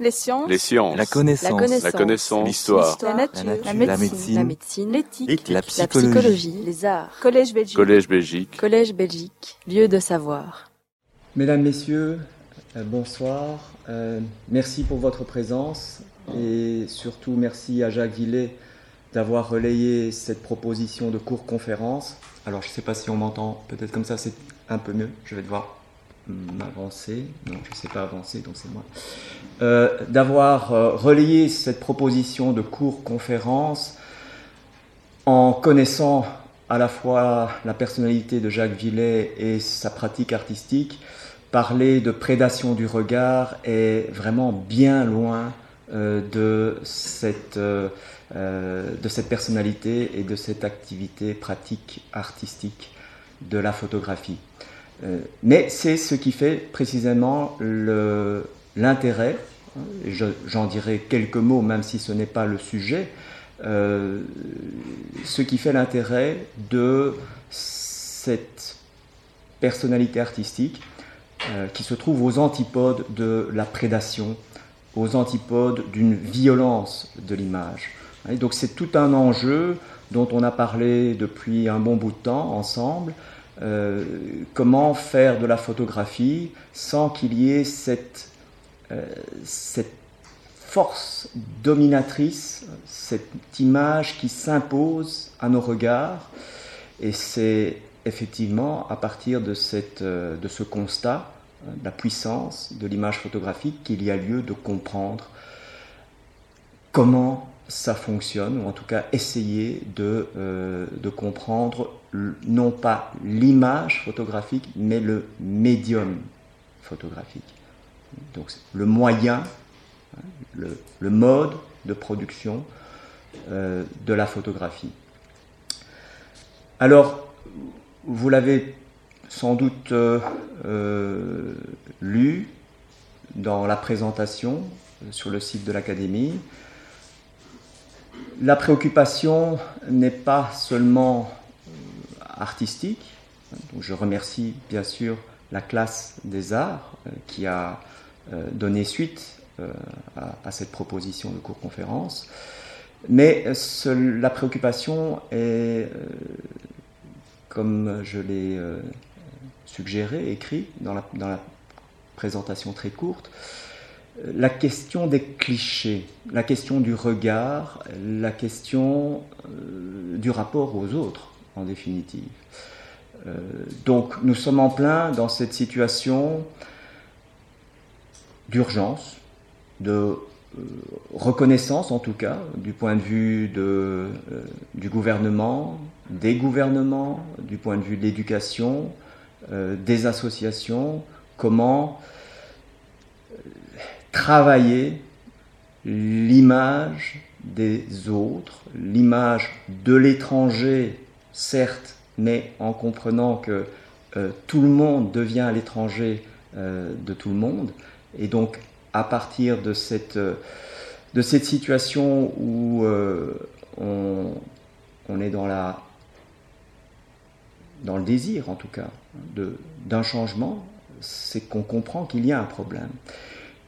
Les sciences. Les sciences. La connaissance. La connaissance. La connaissance. L'histoire. La nature. La La nature. médecine. La médecine. L'éthique. La La psychologie. psychologie. Les arts. Collège Belgique. Collège Belgique. Collège Belgique. Lieu de savoir. Mesdames, Messieurs, euh, bonsoir. Euh, merci pour votre présence et surtout merci à Jacques Villet d'avoir relayé cette proposition de cours conférence. Alors je ne sais pas si on m'entend, peut-être comme ça c'est un peu mieux. Je vais devoir m'avancer. Non, je ne sais pas avancer, donc c'est moi. Euh, d'avoir euh, relayé cette proposition de cours conférence en connaissant à la fois la personnalité de Jacques Villet et sa pratique artistique, parler de prédation du regard est vraiment bien loin euh, de, cette, de cette personnalité et de cette activité pratique artistique de la photographie. Euh, mais c'est ce qui fait précisément l'intérêt, hein, j'en dirai quelques mots même si ce n'est pas le sujet, euh, ce qui fait l'intérêt de cette personnalité artistique euh, qui se trouve aux antipodes de la prédation, aux antipodes d'une violence de l'image. Donc c'est tout un enjeu dont on a parlé depuis un bon bout de temps ensemble. Euh, comment faire de la photographie sans qu'il y ait cette, euh, cette force dominatrice, cette image qui s'impose à nos regards? Et c'est effectivement à partir de, euh, de ce constat, la puissance de l'image photographique, qu'il y a lieu de comprendre comment ça fonctionne, ou en tout cas essayer de, euh, de comprendre non pas l'image photographique, mais le médium photographique. Donc le moyen, hein, le, le mode de production euh, de la photographie. Alors, vous l'avez sans doute euh, lu dans la présentation sur le site de l'Académie. La préoccupation n'est pas seulement euh, artistique. Donc je remercie bien sûr la classe des arts euh, qui a euh, donné suite à, cette proposition de cours-conférence. Mais la préoccupation est, comme je l'ai suggéré, écrit dans la, présentation très courte, la question des clichés, la question du regard, la question euh, du rapport aux autres, en définitive. Euh, donc nous sommes en plein dans cette situation d'urgence, de euh, reconnaissance en tout cas, du point de vue de, du gouvernement, des gouvernements, du point de vue de l'éducation, des associations, comment travailler l'image des autres, l'image de l'étranger, certes, mais en comprenant que euh, tout le monde devient l'étranger euh, de tout le monde. Et donc, à partir de cette, euh, de cette situation où on, est dans, la, dans le désir, en tout cas, d'un changement, c'est qu'on comprend qu'il y a un problème.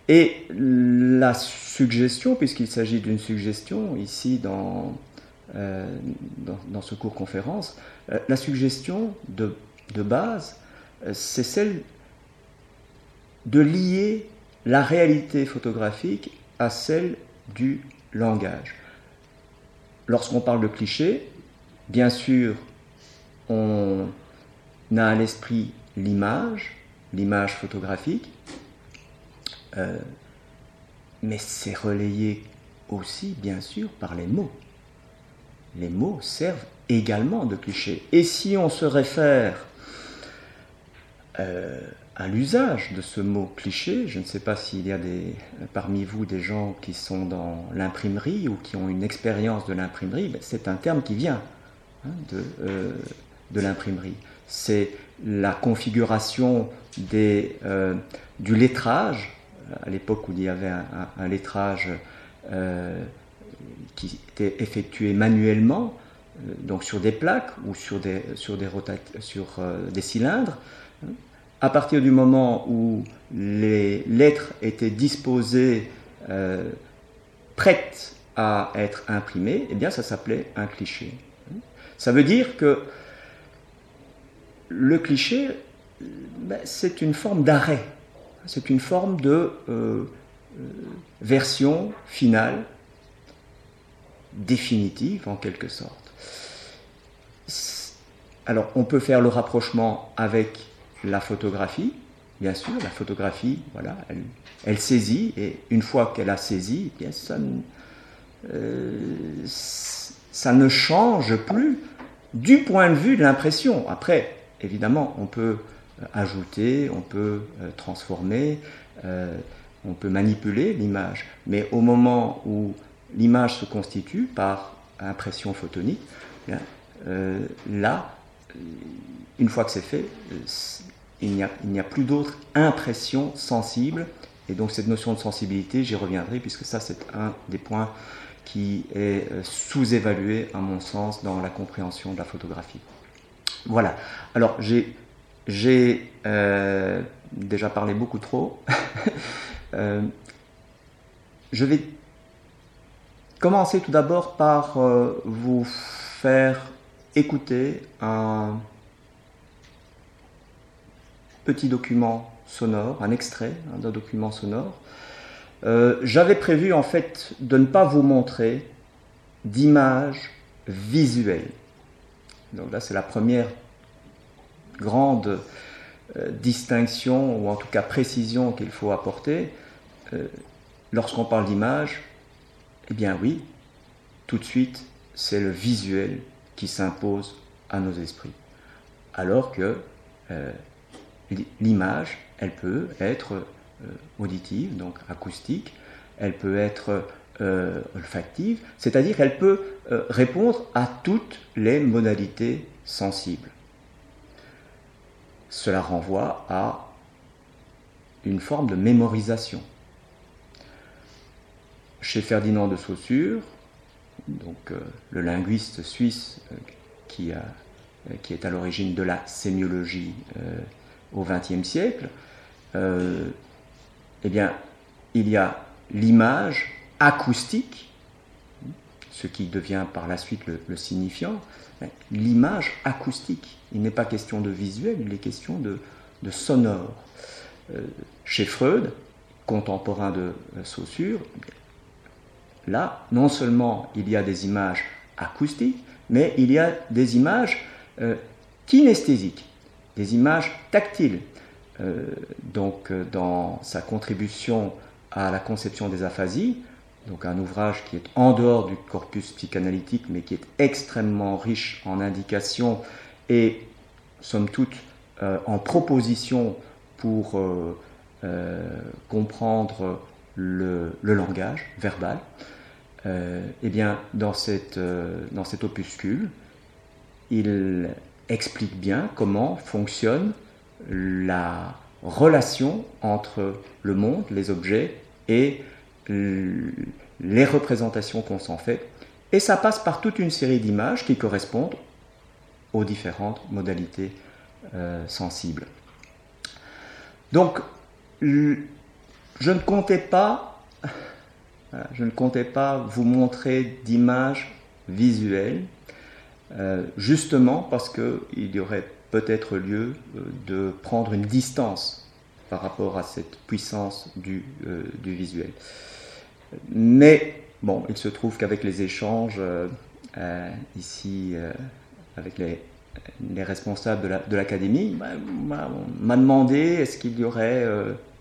Et la suggestion, puisqu'il s'agit d'une suggestion ici dans, euh, ce cours conférence, euh, la suggestion de, de base, euh, c'est celle de lier la réalité photographique à celle du langage. Lorsqu'on parle de cliché, bien sûr, on a à l'esprit l'image, l'image photographique, euh, mais c'est relayé aussi, bien sûr, par les mots. Les mots servent également de cliché. Et si on se réfère euh, à l'usage de ce mot cliché, je ne sais pas s'il y a parmi vous des gens qui sont dans l'imprimerie ou qui ont une expérience de l'imprimerie, ben, c'est un terme qui vient hein, de, euh, de l'imprimerie. C'est la configuration des, du lettrage, à l'époque où il y avait un, lettrage euh, qui était effectué manuellement, euh, donc sur des plaques ou sur des, sur des, sur, euh, des cylindres. À partir du moment où les lettres étaient disposées prête à être imprimée, eh bien ça s'appelait un cliché. Ça veut dire que le cliché, ben, c'est une forme d'arrêt, c'est une forme de euh, euh, version finale, définitive en quelque sorte. Alors on peut faire le rapprochement avec la photographie, bien sûr, la photographie, voilà, elle, saisit, et une fois qu'elle a saisi, eh euh, ça ne change plus du point de vue de l'impression. Après, évidemment, on peut ajouter, on peut euh, transformer, on peut manipuler l'image, mais au moment où l'image se constitue par impression photonique, eh là, une fois que c'est fait, il n'y a, plus d'autre impression sensible. Et donc cette notion de sensibilité, j'y reviendrai, puisque ça c'est un des points qui est euh, sous-évalué, à mon sens, dans la compréhension de la photographie. Voilà. Alors, j'ai, euh, déjà parlé beaucoup trop. Euh, je vais commencer tout d'abord par vous faire écouter un petit document sonore, un extrait hein, d'un document sonore euh, j'avais prévu en fait de ne pas vous montrer d'images visuelles. Donc là, c'est la première grande euh, distinction, ou en tout cas précision qu'il faut apporter. Euh, lorsqu'on parle d'image, eh bien oui, tout de suite, c'est le visuel qui s'impose à nos esprits. Alors que l'image, elle peut être euh, auditive, donc acoustique, elle peut être euh, olfactive, c'est-à-dire elle peut euh, répondre à toutes les modalités sensibles. Cela renvoie à une forme de mémorisation. Chez Ferdinand de Saussure, donc le linguiste suisse qui, a, qui, est à l'origine de la sémiologie au XXe siècle, eh il y a l'image acoustique, ce qui devient par la suite le, signifiant, l'image acoustique. Il n'est pas question de visuel, il est question de, sonore. Euh, chez Freud, contemporain de euh, Saussure, là, non seulement il y a des images acoustiques, mais il y a des images euh, kinesthésiques, des images tactiles, donc dans sa contribution à la conception des aphasies, donc un ouvrage qui est en dehors du corpus psychanalytique, mais qui est extrêmement riche en indications et, somme toute, euh, en propositions pour comprendre le, langage verbal. eh bien, dans, cette, dans cet opuscule, il explique bien comment fonctionne la relation entre le monde, les objets et les représentations qu'on s'en fait. Et ça passe par toute une série d'images qui correspondent aux différentes modalités euh, sensibles. Donc, je ne comptais pas, je ne comptais pas vous montrer d'images visuelles, euh, justement parce qu'il y aurait peut-être lieu euh, de prendre une distance par rapport à cette puissance euh, du visuel. Mais bon, il se trouve qu'avec les échanges euh, ici, avec les, les, responsables de l'académie, la, bah, on m'a demandé est-ce qu'il y aurait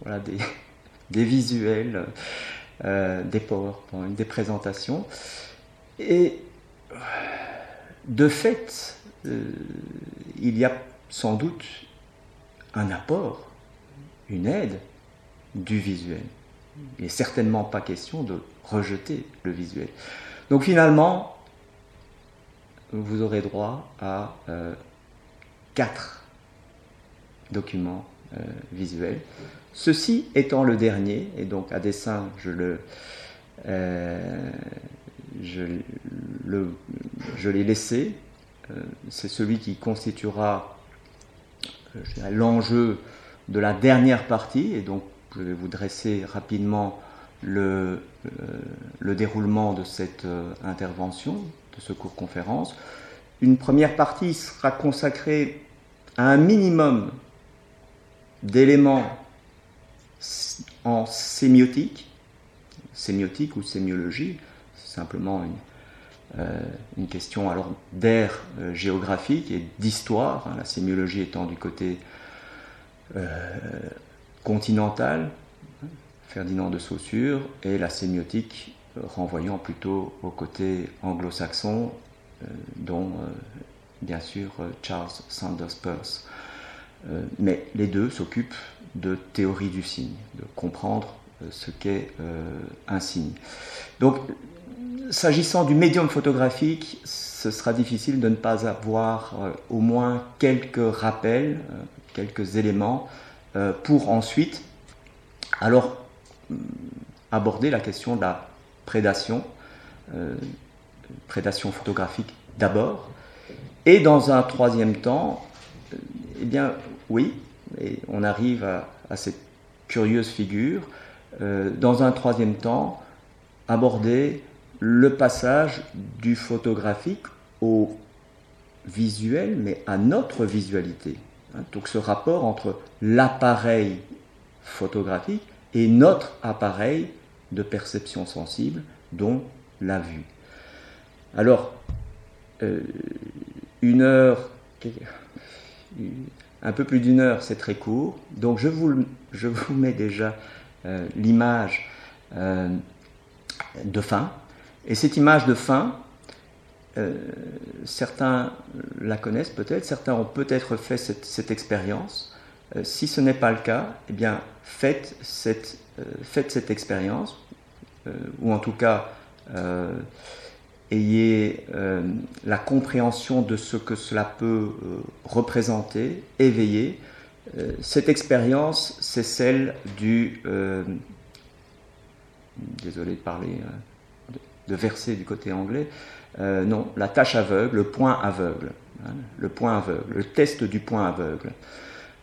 des visuels, des PowerPoint, des présentations. Et de fait, il y a sans doute un apport, une aide du visuel. Il n'est certainement pas question de rejeter le visuel. Donc finalement, vous aurez droit à euh, quatre documents euh, visuels. Ceci étant le dernier, et donc à dessein, je le, euh, je, je l'ai laissé. C'est celui qui constituera l'enjeu de la dernière partie, et donc je vais vous dresser rapidement le, le déroulement de cette intervention, de ce cours conférence. Une première partie sera consacrée à un minimum d'éléments en sémiotique, sémiotique ou sémiologie, c'est simplement une, euh, question alors euh, géographique et d'histoire, hein, la sémiologie étant du côté euh, continental, Ferdinand de Saussure, et la sémiotique renvoyant plutôt au côté anglo-saxon, dont bien sûr Charles Sanders Peirce. mais les deux s'occupent de théorie du signe, de comprendre euh, ce qu'est euh, un signe. Donc, s'agissant du médium photographique, ce sera difficile de ne pas avoir euh, au moins quelques rappels, quelques éléments, pour ensuite, alors, mm, aborder la question de la prédation, prédation photographique d'abord, et dans un troisième temps, eh bien, oui, et on arrive à, cette curieuse figure. Euh, dans un troisième temps, aborder le passage du photographique au visuel, mais à notre visualité. Donc ce rapport entre l'appareil photographique et notre appareil de perception sensible, dont la vue. Alors, euh, une heure, un peu plus d'une heure, c'est très court. Donc je vous, je vous mets déjà euh, l'image euh, de fin. Et cette image de fin, euh, certains la connaissent peut-être, certains ont peut-être fait cette, expérience. si ce n'est pas le cas, eh bien faites cette, cette expérience, ou en tout cas ayez euh, la compréhension de ce que cela peut euh, représenter, éveiller. Euh, cette expérience, c'est celle du... désolé de parler, de, verser du côté anglais. Non, la tâche aveugle, le point aveugle. Hein, le point aveugle, le test du point aveugle.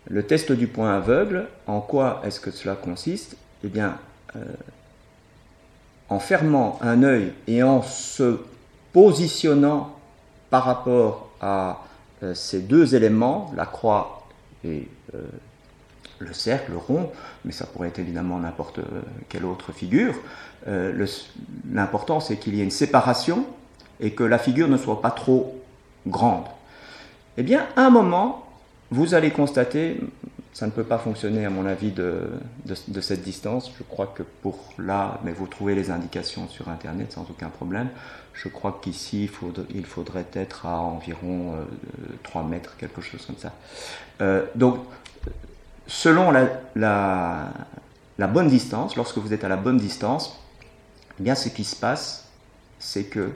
Le test du point aveugle, en quoi est-ce que cela consiste? Eh bien, en fermant un œil et en se positionnant par rapport à euh, ces deux éléments, la croix et euh, le cercle, le rond, mais ça pourrait être évidemment n'importe euh, quelle autre figure, l'important c'est qu'il y ait une séparation et que la figure ne soit pas trop grande. Eh bien, à un moment, vous allez constater, ça ne peut pas fonctionner à mon avis de, de, cette distance, je crois que pour là, mais vous trouvez les indications sur Internet sans aucun problème, je crois qu'ici, il, faudrait, il faudrait être à environ 3 euh, mètres, quelque chose comme ça. Euh, donc, selon la, la, bonne distance, lorsque vous êtes à la bonne distance, eh bien, ce qui se passe, c'est que,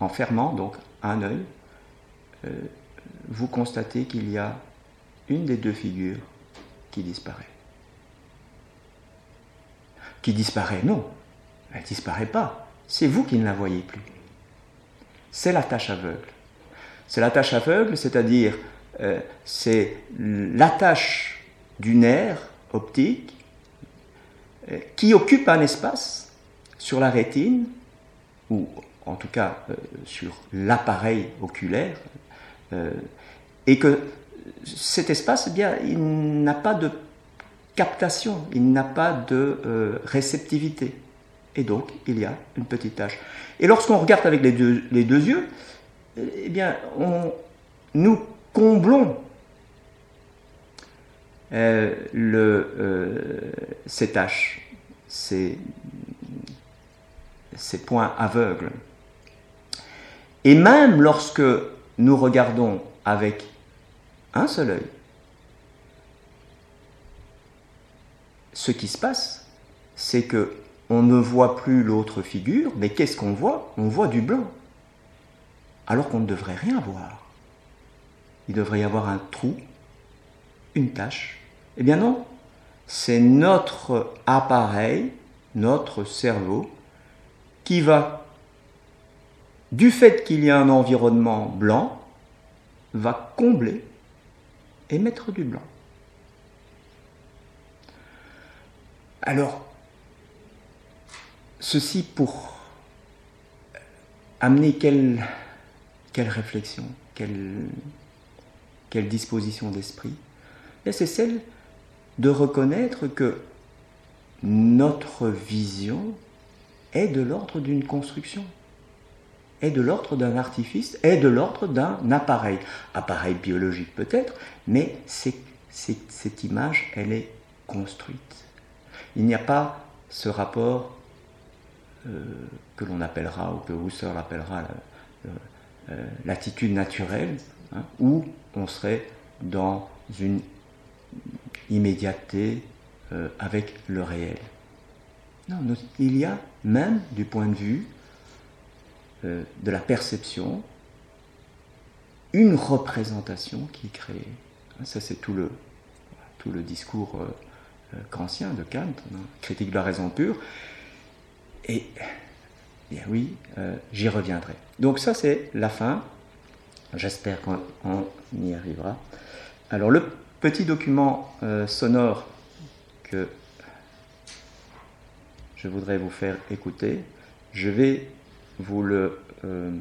en fermant donc un œil, euh, vous constatez qu'il y a une des deux figures qui disparaît. Qui disparaît Non, elle disparaît pas c'est vous qui ne la voyez plus. C'est la tâche aveugle. C'est la tâche aveugle, c'est-à-dire euh, c'est l'attache du nerf optique euh, qui occupe un espace sur la rétine, ou en tout cas euh, sur l'appareil oculaire, et que cet espace, eh bien, il n'a pas de captation, il n'a pas de réceptivité et donc il y a une petite tache. Et lorsqu'on regarde avec les deux, les deux yeux, eh bien, on, nous comblons euh, le, euh, ces taches, ces, ces points aveugles. Et même lorsque nous regardons avec un seul œil, ce qui se passe, c'est que on ne voit plus l'autre figure, mais qu'est-ce qu'on voit? On voit du blanc. Alors qu'on ne devrait rien voir. Il devrait y avoir un trou, une tache. Eh bien non, c'est notre appareil, notre cerveau, qui va, du fait qu'il y a un environnement blanc, va combler et mettre du blanc. Alors, ceci pour amener quelle, quelle réflexion, quelle, quelle disposition d'esprit? C'est celle de reconnaître que notre vision est de l'ordre d'une construction, est de l'ordre d'un artifice, est de l'ordre d'un appareil. Appareil biologique peut-être, mais cette image, elle est construite. Il n'y a pas ce rapport euh, que l'on appellera, ou que Husserl appellera euh, l'attitude naturelle, hein, où on serait dans une immédiateté euh, avec le réel. Non, il y a même du point de vue de la perception une représentation qui est créée. Ça, c'est tout le, discours kantien de Kant, hein, critique de la raison pure. Et bien oui, euh, j'y reviendrai. Donc ça c'est la fin. J'espère qu'on y arrivera. Alors le petit document euh, sonore que je voudrais vous faire écouter, je vais vous le euh,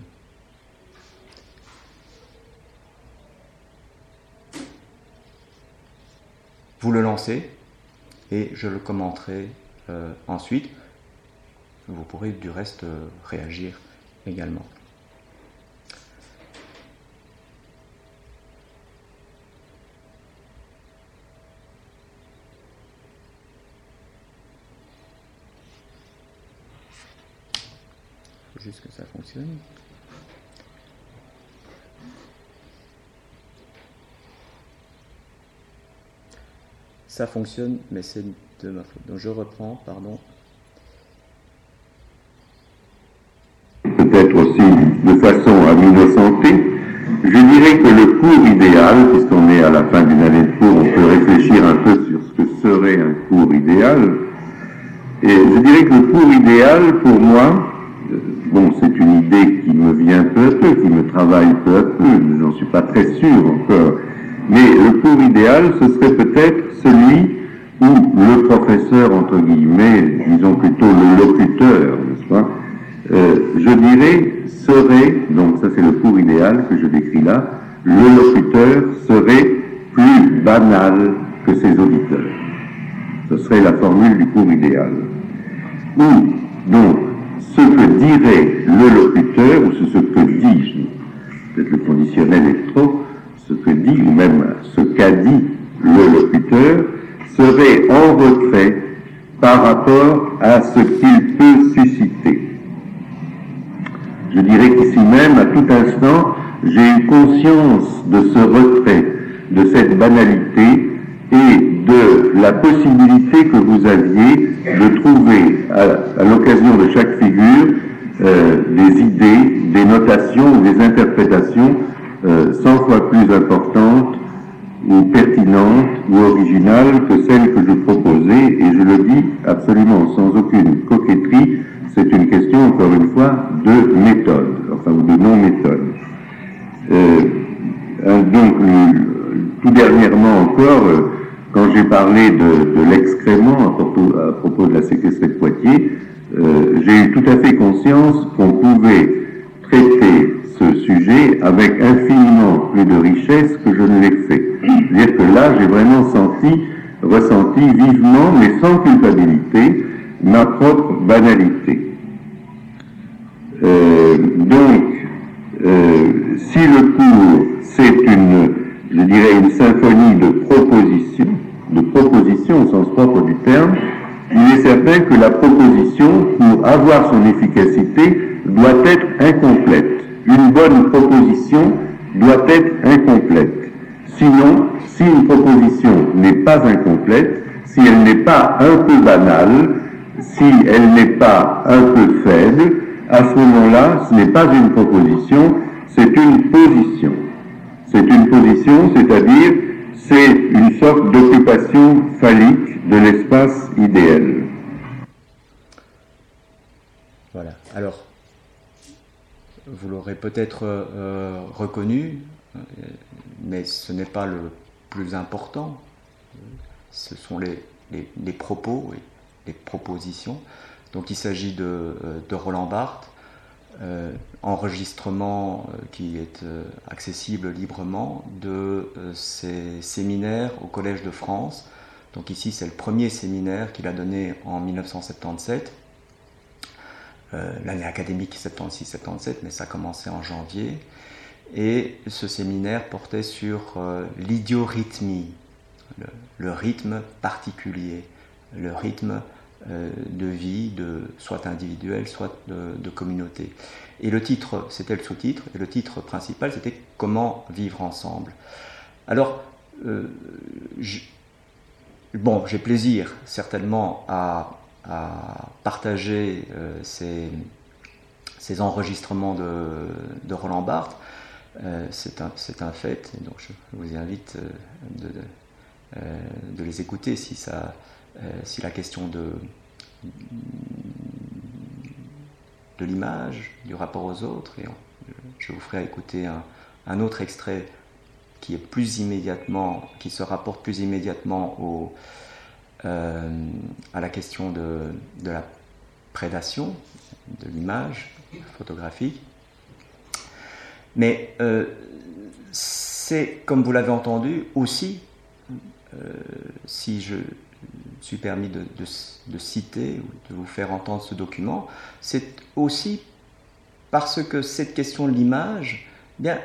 vous le lancer et je le commenterai ensuite. Vous pourrez du reste euh, réagir également. Juste que ça fonctionne. Ça fonctionne, mais c'est de ma faute. Donc je reprends, pardon. peut-être aussi de façon à m'innocenter, je dirais que le cours idéal, puisqu'on est à la fin d'une année de cours, on peut réfléchir un peu sur ce que serait un cours idéal. Et je dirais que le cours idéal, pour moi, travaille peu à peu, je n'en suis pas très sûr encore. Mais le cours idéal, ce serait peut-être celui où le professeur, entre guillemets, disons plutôt le locuteur, n'est-ce pas, euh, je dirais, serait, donc ça c'est le cours idéal que je décris là, le locuteur serait plus banal que ses auditeurs. Ce serait la formule du cours idéal. Ou, donc, ce que dirait le locuteur, ou ce que dit, peut-être le conditionnel est trop, ce que dit, ou même ce qu'a dit le locuteur, serait en retrait par rapport à ce qu'il peut susciter. Je dirais qu'ici même, à tout instant, j'ai eu conscience de ce retrait, de cette banalité et de la possibilité que vous aviez de trouver à, l'occasion de chaque figure euh, des idées, des notations ou des interprétations euh, 100 fois plus importantes ou pertinentes ou originales que celles que je proposais, et je le dis absolument sans aucune coquetterie, c'est une question, encore une fois, de méthode, enfin, ou de non-méthode. Euh, donc, tout dernièrement encore, euh, quand j'ai parlé de, l'excrément à propos, de la séquestrée de Poitiers, euh, j'ai eu tout à fait conscience qu'on pouvait traiter ce sujet avec infiniment plus de richesse que je ne l'ai fait. C'est-à-dire que là, j'ai vraiment senti, ressenti vivement, mais sans culpabilité, ma propre banalité. Euh, donc, euh, si le cours, c'est une, je dirais, une symphonie de propositions, de propositions au sens propre du terme, il est certain que la proposition, pour avoir son efficacité, doit être incomplète. Une bonne proposition doit être incomplète. Sinon, si une proposition n'est pas incomplète, si elle n'est pas un peu banale, si elle n'est pas un peu faible, à ce moment-là, ce n'est pas une proposition, c'est une position. C'est une position, c'est-à-dire c'est une sorte d'occupation phallique de l'espace idéal. Voilà. Alors, vous l'aurez peut-être euh, reconnu, euh, mais ce n'est pas le plus important. Ce sont les, propos et les propositions. Donc il s'agit de, de, Roland Barthes, enregistrement qui est accessible librement de ses séminaires au Collège de France. Donc ici c'est le premier séminaire qu'il a donné en 1977 euh, l'année académique 76-77, mais ça commençait en janvier. Et ce séminaire portait sur euh, l'idiorhythmie, le, rythme particulier, le rythme euh, de vie, de, soit individuel, soit de, communauté. Et le titre, c'était le sous-titre, et le titre principal, c'était Comment vivre ensemble. Alors, bon, j'ai plaisir certainement à partager euh, ces, enregistrements de, Roland Barthes. Euh, c'est un, un, fait, donc je vous invite euh, de, de les écouter si, ça, si la question de, de l'image, du rapport aux autres, et je vous ferai écouter un, autre extrait qui est plus immédiatement, qui se rapporte plus immédiatement au, euh, à la question de, la prédation de l'image photographique. Mais euh, c'est, comme vous l'avez entendu, aussi, euh, si je suis permis de, citer ou de vous faire entendre ce document, c'est aussi parce que cette question de l'image, bien,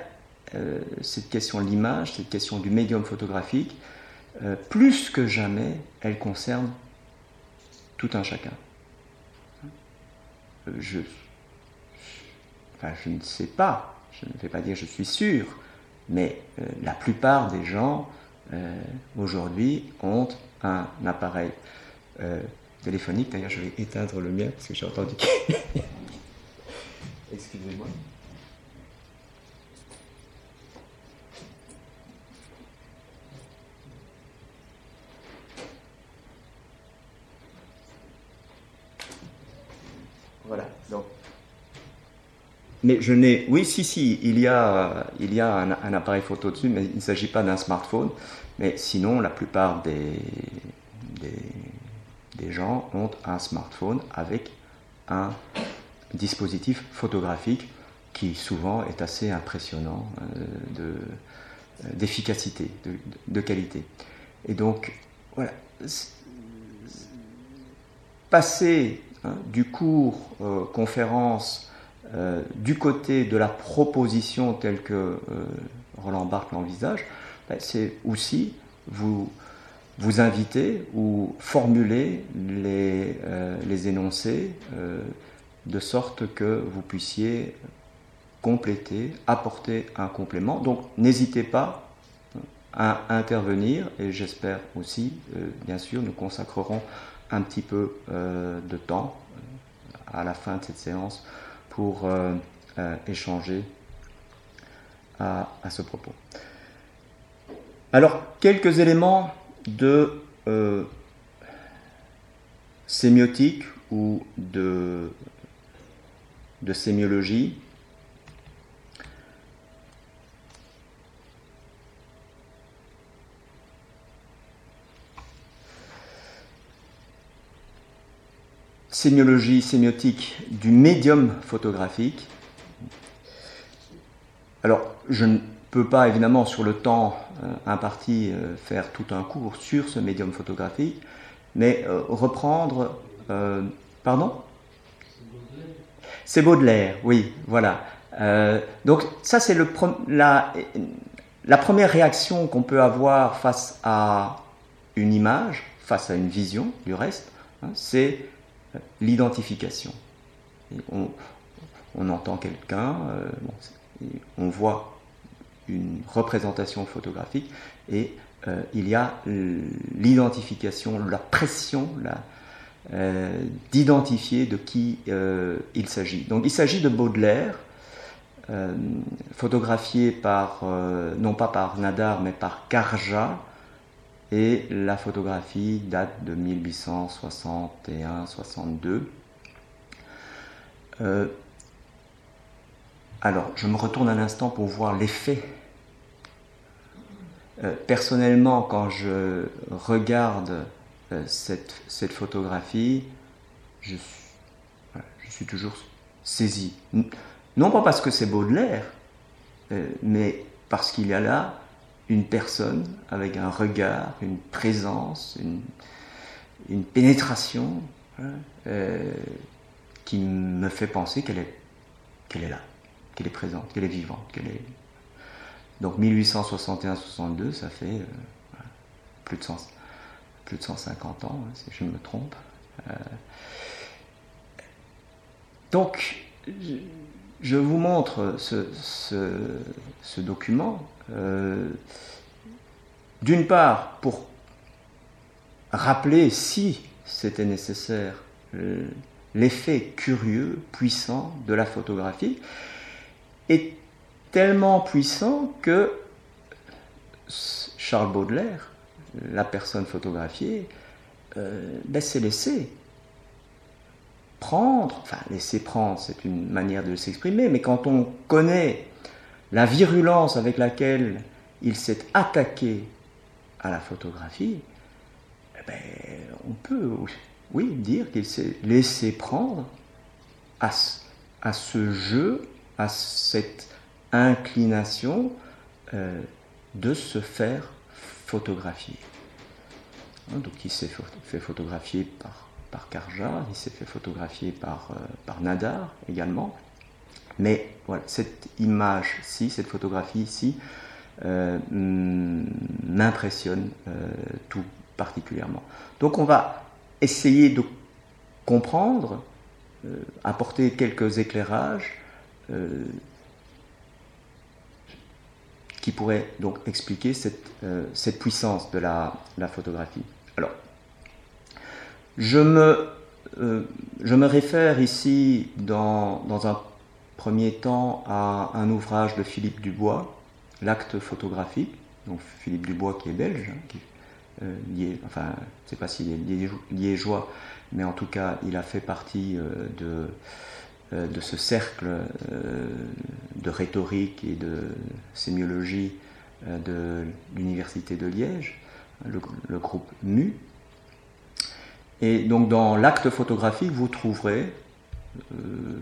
cette question de l'image, cette question du médium photographique, euh, plus que jamais, elle concerne tout un chacun. Euh, je, je ne sais pas, je ne vais pas dire je suis sûr, mais euh, la plupart des gens aujourd'hui ont un appareil téléphonique. D'ailleurs, je vais éteindre le mien parce que j'ai entendu. Excusez-moi. Voilà. Donc. Mais je n'ai. Oui, si, si, il y a, il y a un, appareil photo dessus, mais il ne s'agit pas d'un smartphone. Mais sinon, la plupart des, ont un smartphone avec un dispositif photographique qui souvent est assez impressionnant euh, d'efficacité, de, de, qualité. Et donc, voilà. Passer Hein, du cours euh, conférence euh, du côté de la proposition telle que euh, Roland Barthes l'envisage, ben, c'est aussi vous, vous inviter ou formuler les, les énoncés de sorte que vous puissiez compléter, apporter un complément. Donc n'hésitez pas à intervenir et j'espère aussi, bien sûr, nous consacrerons un petit peu euh, de temps euh, à la fin de cette séance pour euh, échanger à, ce propos. Alors, quelques éléments de sémiotique ou de, de sémiologie sémiologie sémiotique du médium photographique. Alors, je ne peux pas évidemment sur le temps euh, imparti euh, faire tout un cours sur ce médium photographique, mais euh, reprendre... pardon? C'est Baudelaire, oui, voilà. donc ça, c'est la, la première réaction qu'on peut avoir face à une image, face à une vision du reste, hein, c'est l'identification. On, entend quelqu'un, on voit une représentation photographique et euh, il y a l'identification, la pression euh, d'identifier de qui il s'agit. Donc il s'agit de Baudelaire, photographié par, non pas par Nadar, mais par Carja, et la photographie date de 1861-62. Alors, je me retourne un instant pour voir l'effet. Euh, personnellement, quand je regarde euh, cette, photographie, je, suis toujours saisi. Non pas parce que c'est Baudelaire, euh, mais parce qu'il y a là une personne avec un regard, une présence, une, pénétration hein, qui me fait penser qu'elle est là, qu'elle est présente, qu'elle est vivante, qu'elle est. Donc 1861-62, ça fait euh, plus, de plus de 150 ans, hein, si je ne me trompe. donc, je vous montre ce, document, euh, d'une part pour rappeler, si c'était nécessaire, l'effet curieux, puissant de la photographie, est tellement puissant que Charles Baudelaire, la personne photographiée, euh, ben, s'est laissé prendre, enfin laisser prendre, c'est une manière de s'exprimer, mais quand on connaît la virulence avec laquelle il s'est attaqué à la photographie, eh ben, on peut, dire qu'il s'est laissé prendre à, ce jeu, à cette inclination euh, de se faire photographier. Hein, donc il s'est fait photographier par par Karja, il s'est fait photographier par, euh, par Nadar également. Mais voilà, cette image-ci, cette photographie-ci, euh, m'impressionne tout particulièrement. Donc on va essayer de comprendre, apporter quelques éclairages qui pourraient donc expliquer cette, cette puissance de la, la photographie. Alors, je me, euh, je me réfère ici dans, dans, un premier temps à un ouvrage de Philippe Dubois, L'acte photographique, donc Philippe Dubois qui est belge, hein, euh, enfin, je ne sais pas s'il est liégeois, mais en tout cas, il a fait partie euh, de, de ce cercle de rhétorique et de sémiologie de l'Université de Liège, le, groupe MU, et donc dans l'acte photographique, vous trouverez euh,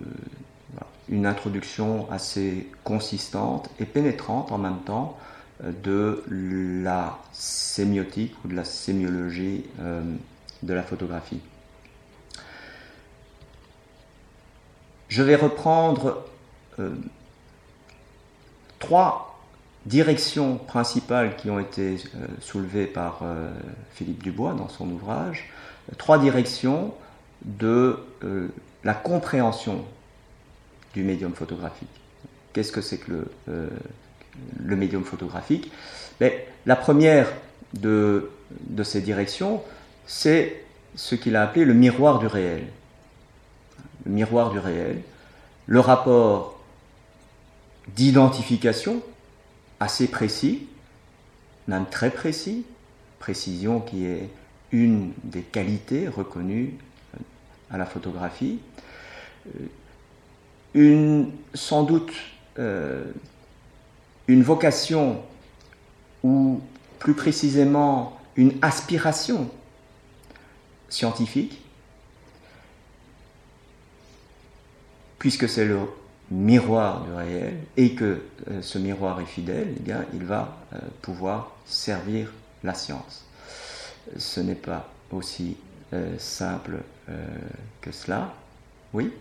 une introduction assez consistante et pénétrante en même temps euh, de la sémiotique ou de la sémiologie euh, de la photographie. Je vais reprendre trois directions principales qui ont été soulevées par Philippe Dubois dans son ouvrage trois directions de euh, la compréhension du médium photographique. Qu'est-ce que c'est que le, euh, médium photographique? Ben, La première de ces directions, c'est ce qu'il a appelé le miroir du réel. Le miroir du réel, le rapport d'identification assez précis, même très précis, précision qui est une des qualités reconnues à la photographie, euh, une, sans doute euh, une vocation ou plus précisément une aspiration scientifique, puisque c'est le miroir du réel et que euh, ce miroir est fidèle, eh bien, il va pouvoir servir la science ce n'est pas aussi euh, simple euh, que cela. Oui?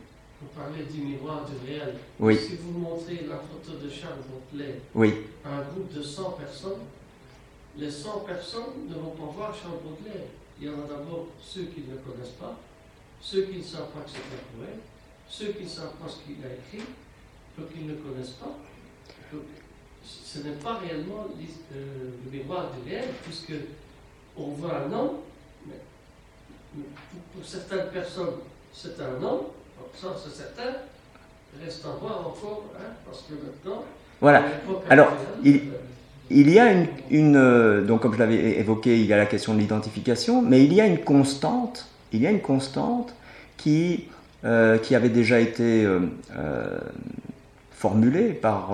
Vous parlez du miroir du réel. Oui. Si vous montrez la photo de Charles Baudelaire oui. à un groupe de 100 personnes, les 100 personnes ne vont pas voir Charles Baudelaire. Il y en a d'abord ceux qui ne le connaissent pas, ceux qui ne savent pas que c'est un poète, ceux qui ne savent pas ce qu'il a écrit, ceux qui ne le connaissent pas. ce n'est pas réellement euh, le miroir du réel, puisque on voit un homme, mais pour, certaines personnes, c'est un homme, ça c'est certain, reste à voir encore, hein, parce que maintenant. Voilà. Alors, il, il y a une, euh, donc comme je l'avais évoqué, il y a la question de l'identification, mais il y a une constante, il y a une constante qui, euh, qui avait déjà été euh, formulée par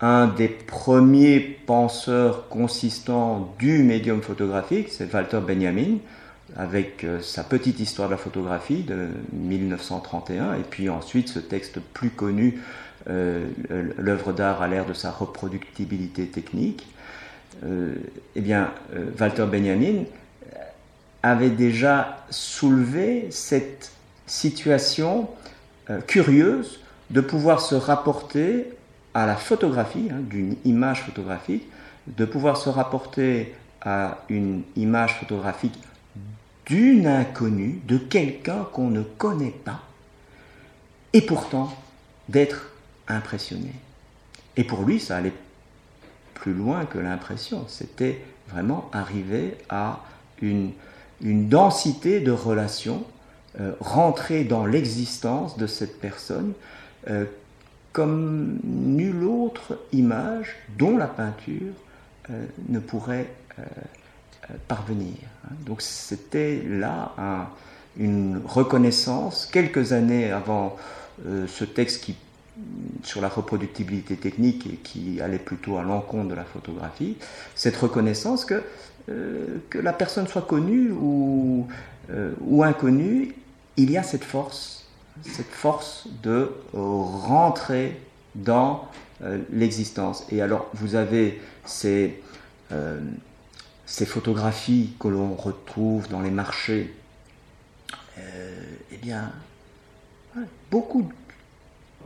un des premiers penseurs consistants du médium photographique, c'est Walter Benjamin, avec euh, sa petite histoire de la photographie de 1931, et puis ensuite ce texte plus connu, euh, l'œuvre d'art à l'ère de sa reproductibilité technique, eh bien, Walter Benjamin avait déjà soulevé cette situation curieuse de pouvoir se rapporter à la photographie, hein, d'une image photographique, de pouvoir se rapporter à une image photographique d'une inconnue, de quelqu'un qu'on ne connaît pas, et pourtant d'être impressionné. Et pour lui, ça allait plus loin que l'impression, c'était vraiment arriver à une, une densité de relations, euh, rentrer dans l'existence de cette personne, euh, comme nulle autre image dont la peinture euh, ne pourrait parvenir. Hein. Donc c'était là une reconnaissance, quelques années avant ce texte qui, sur la reproductibilité technique et qui allait plutôt à l'encontre de la photographie, cette reconnaissance que, que la personne soit connue ou, ou inconnue, il y a cette force, cette force de rentrer dans l'existence. Et alors, vous avez ces, euh, ces photographies que l'on retrouve dans les marchés, euh, eh bien, beaucoup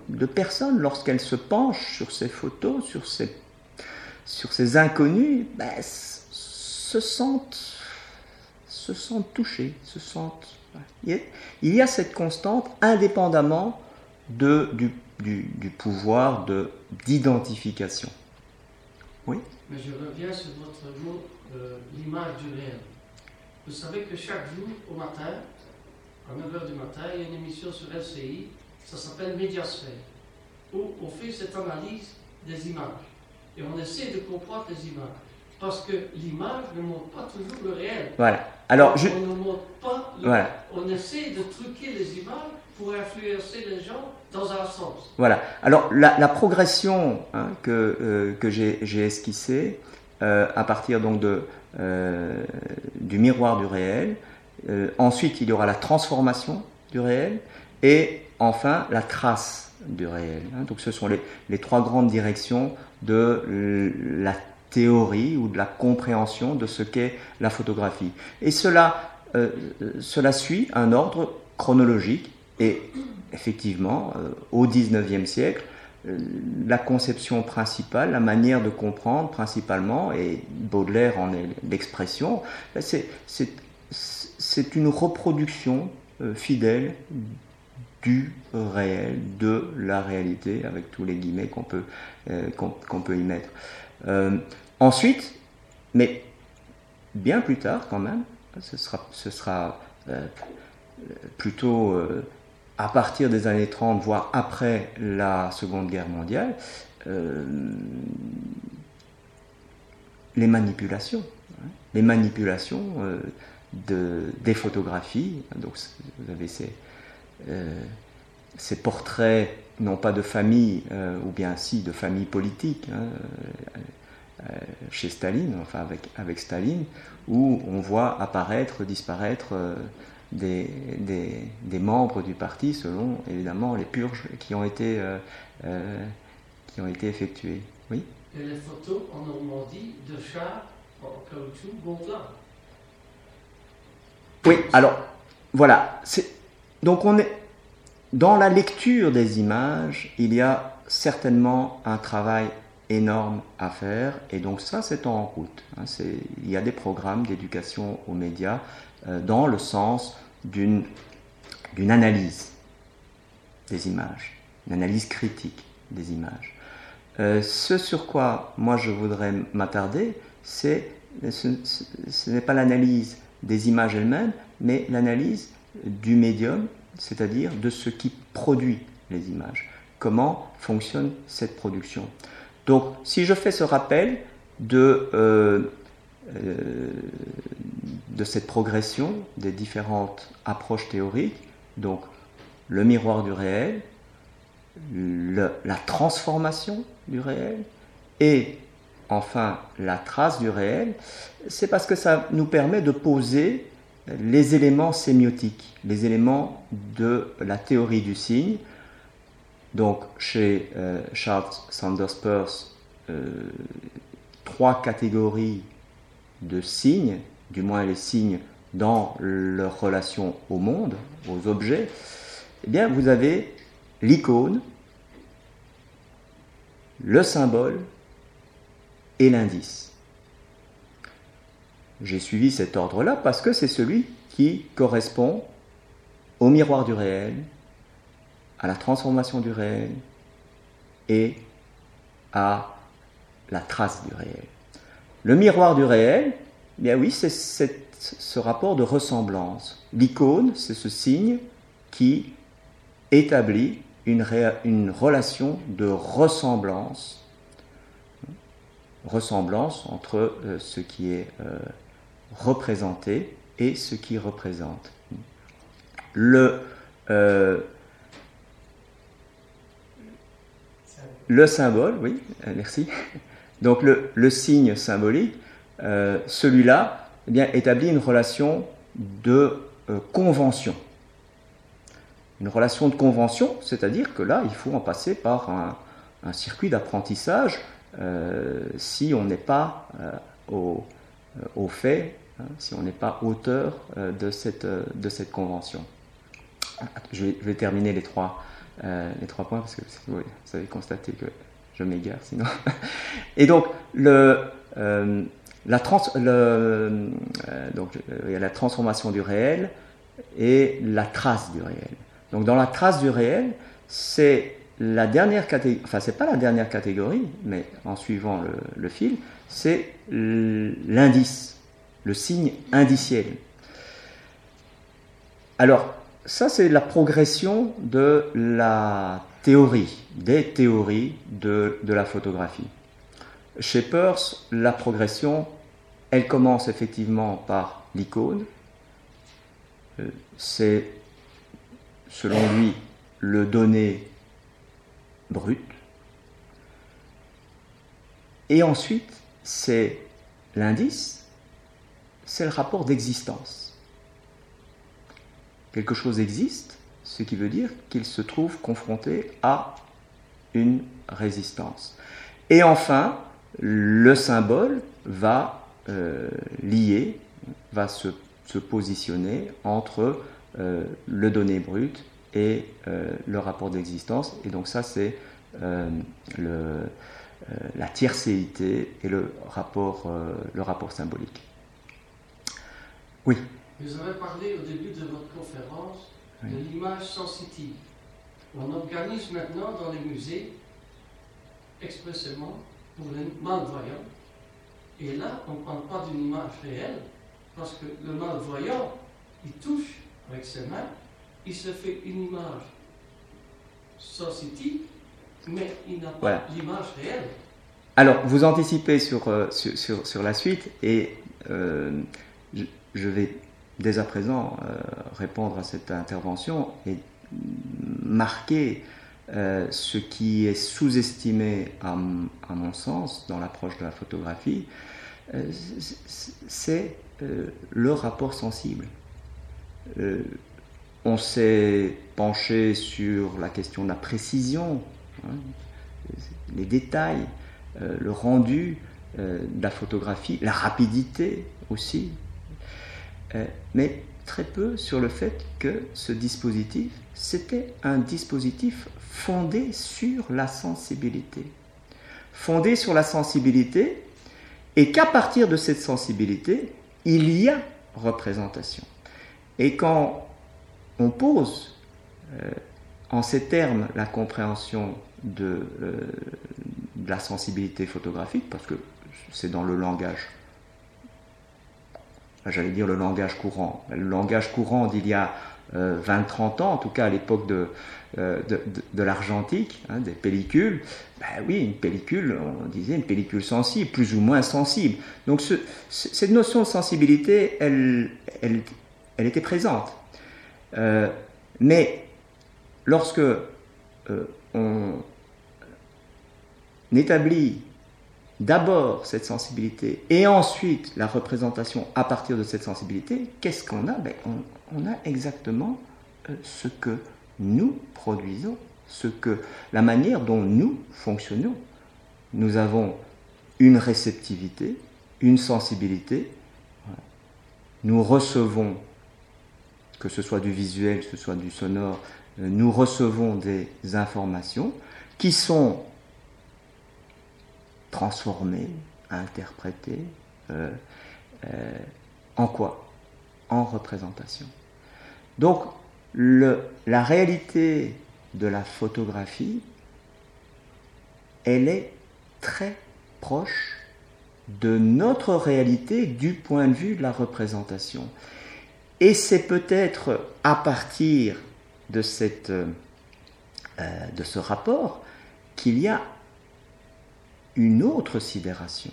de personnes, lorsqu'elles se penchent sur ces photos, sur ces, sur ces inconnus, ben, se, sentent, se sentent touchées, se sentent... Il y a cette constante indépendamment de, du pouvoir d'identification. Oui Mais je reviens sur votre mot, euh, l'image du réel. Vous savez que chaque jour, au matin, à 9h du matin, il y a une émission sur LCI, ça s'appelle Médiasphère, où on fait cette analyse des images. Et on essaie de comprendre les images. Parce que l'image ne montre pas toujours le réel. Voilà. Alors, je... On ne montre pas. Le... Voilà. On essaie de truquer les images pour influencer les gens dans un sens. Voilà. Alors, la, progression hein, que, euh, que j'ai esquissée, euh, à partir donc de, euh, du miroir du réel, ensuite il y aura la transformation du réel, et enfin la trace du réel. Hein. Donc, ce sont les, les trois grandes directions de la théorie ou de la compréhension de ce qu'est la photographie. Et cela, euh, cela suit un ordre chronologique et effectivement, euh, au XIXe siècle, euh, la conception principale, la manière de comprendre principalement, et Baudelaire en est l'expression, ben, c'est une reproduction fidèle du réel, de la réalité, avec tous les guillemets qu'on peut, qu'on peut y mettre. Ensuite, mais bien plus tard quand même, ce sera, ce sera euh, plutôt euh, à partir des années 30, voire après la Seconde Guerre mondiale, euh, les manipulations. Hein, les manipulations de, des photographies. Donc vous avez ces, ces portraits, non pas de famille, ou bien si, de famille politique. Hein, euh, chez Staline, enfin avec, avec Staline, où on voit apparaître, disparaître euh, des, des, des, membres du parti selon évidemment les purges qui ont été, euh, qui ont été effectuées. Oui? Et les photos en Normandie de chars en caoutchouc gonflables. Oui, alors voilà. Donc on est dans la lecture des images, il y a certainement un travail énorme à faire et donc ça c'est en route. Hein. il y a des programmes d'éducation aux médias euh, dans le sens d'une analyse des images, une analyse critique des images. Euh, ce sur quoi moi je voudrais m'attarder, c'est ce, ce n'est pas l'analyse des images elles-mêmes, mais l'analyse du médium, c'est-à-dire de ce qui produit les images. Comment fonctionne cette production? Donc, si je fais ce rappel de, euh, euh, de cette progression des différentes approches théoriques, donc le miroir du réel, la transformation du réel et enfin la trace du réel, c'est parce que ça nous permet de poser les éléments sémiotiques, les éléments de la théorie du signe. Donc chez euh, Charles Sanders Peirce, euh, trois catégories de signes, du moins les signes dans leur relation au monde, aux objets. Eh bien, vous avez l'icône, le symbole et l'indice. J'ai suivi cet ordre-là parce que c'est celui qui correspond au miroir du réel, à la transformation du réel et à la trace du réel. Le miroir du réel, bien oui, c'est ce rapport de ressemblance. L'icône, c'est ce signe qui établit une, une relation de ressemblance, ressemblance entre euh, ce qui est euh, représenté et ce qui représente. Le, euh, le symbole, oui, merci. Donc le, signe symbolique, celui-là, eh bien, établit une relation de convention une relation de convention, c'est-à-dire que là, il faut en passer par un, circuit d'apprentissage euh, si on n'est pas euh, euh, au, fait, hein, si on n'est pas auteur de, cette, de cette convention. Je vais, terminer les trois, les trois points parce que vous avez constaté que je m'égare sinon. Et donc, la, trans, donc, il la transformation du réel et la trace du réel. Donc dans la trace du réel, c'est la dernière catégorie, enfin c'est pas la dernière catégorie, mais en suivant le, fil, c'est l'indice, le signe indiciel. Alors ça c'est la progression de la théorie, des théories de, la photographie. Chez Peirce, la progression, elle commence effectivement par l'icône. Euh, c'est selon lui, le donné brut. Et ensuite, c'est l'indice, c'est le rapport d'existence. Quelque chose existe, ce qui veut dire qu'il se trouve confronté à une résistance. Et enfin, le symbole va euh, lier, va se, positionner entre euh, le donné brut et euh, le rapport d'existence. Et donc ça, c'est la tiercéité et le rapport symbolique. Oui. Vous avez parlé au début de votre conférence de l'image sensitive. On organise maintenant dans les musées expressément pour les malvoyants. Et là, on ne parle pas d'une image réelle, parce que le malvoyant, il touche avec ses mains, il se fait une image sensitive, mais il n'a pas l'image réelle. Alors, vous anticipez sur, euh, sur, sur, la suite et euh, je, vais dès à présent euh, répondre à cette intervention et marquer ce qui est sous-estimé à, mon sens dans l'approche de la photographie, c'est le rapport sensible. Euh, on s'est penché sur la question de la précision, hein, les détails, euh, le rendu euh, de la photographie, la rapidité aussi, mais très peu sur le fait que ce dispositif, c'était un dispositif fondé sur la sensibilité. Fondé sur la sensibilité, et qu'à partir de cette sensibilité, il y a représentation. Et quand on pose euh, en ces termes la compréhension de, euh, de, la sensibilité photographique, parce que c'est dans le langage, j'allais dire le langage courant, le langage courant d'il y a 20-30 euh, ans, en tout cas à l'époque de, de, de, l'argentique, hein, des pellicules, ben oui, une pellicule, on disait une pellicule sensible, plus ou moins sensible. Donc ce, cette notion de sensibilité, elle, elle, elle était présente. Euh, mais lorsque euh, on établit d'abord cette sensibilité et ensuite la représentation à partir de cette sensibilité, qu'est-ce qu'on a? Ben, on, a exactement euh, ce que nous produisons, ce que la manière dont nous fonctionnons. Nous avons une réceptivité, une sensibilité. Nous recevons, que ce soit du visuel, que ce soit du sonore, euh, nous recevons des informations qui sont transformées, interprétées, euh, euh, en quoi? En représentation. Donc, la réalité de la photographie, elle est très proche de notre réalité du point de vue de la représentation. Et c'est peut-être à partir de, euh, de ce rapport qu'il y a une autre sidération.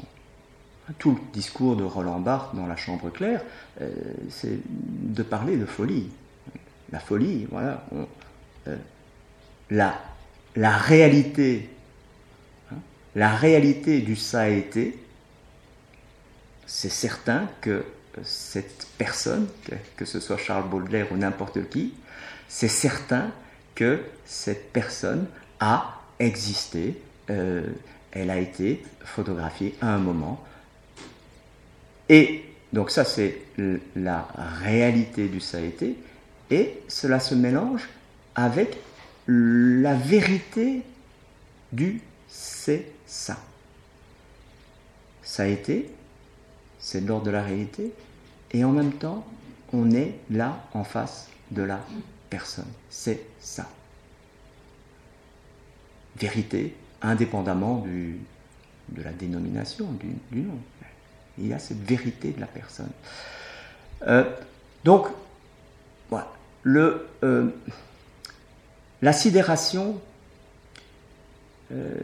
Tout le discours de Roland Barthes dans La Chambre claire, euh, c'est de parler de folie. La folie, voilà. Euh, la, réalité, hein, la réalité du ça a été, c'est certain que cette personne, que ce soit Charles Baudelaire ou n'importe qui, c'est certain que cette personne a existé, euh, elle a été photographiée à un moment. Et donc ça c'est la réalité du ça a été, et cela se mélange avec la vérité du c'est ça. Ça a été, c'est l'ordre de la réalité, et en même temps, on est là en face de la personne. C'est ça. Vérité, indépendamment du, de la dénomination, du, nom. Il y a cette vérité de la personne. Euh, donc. Le, euh, la sidération, euh,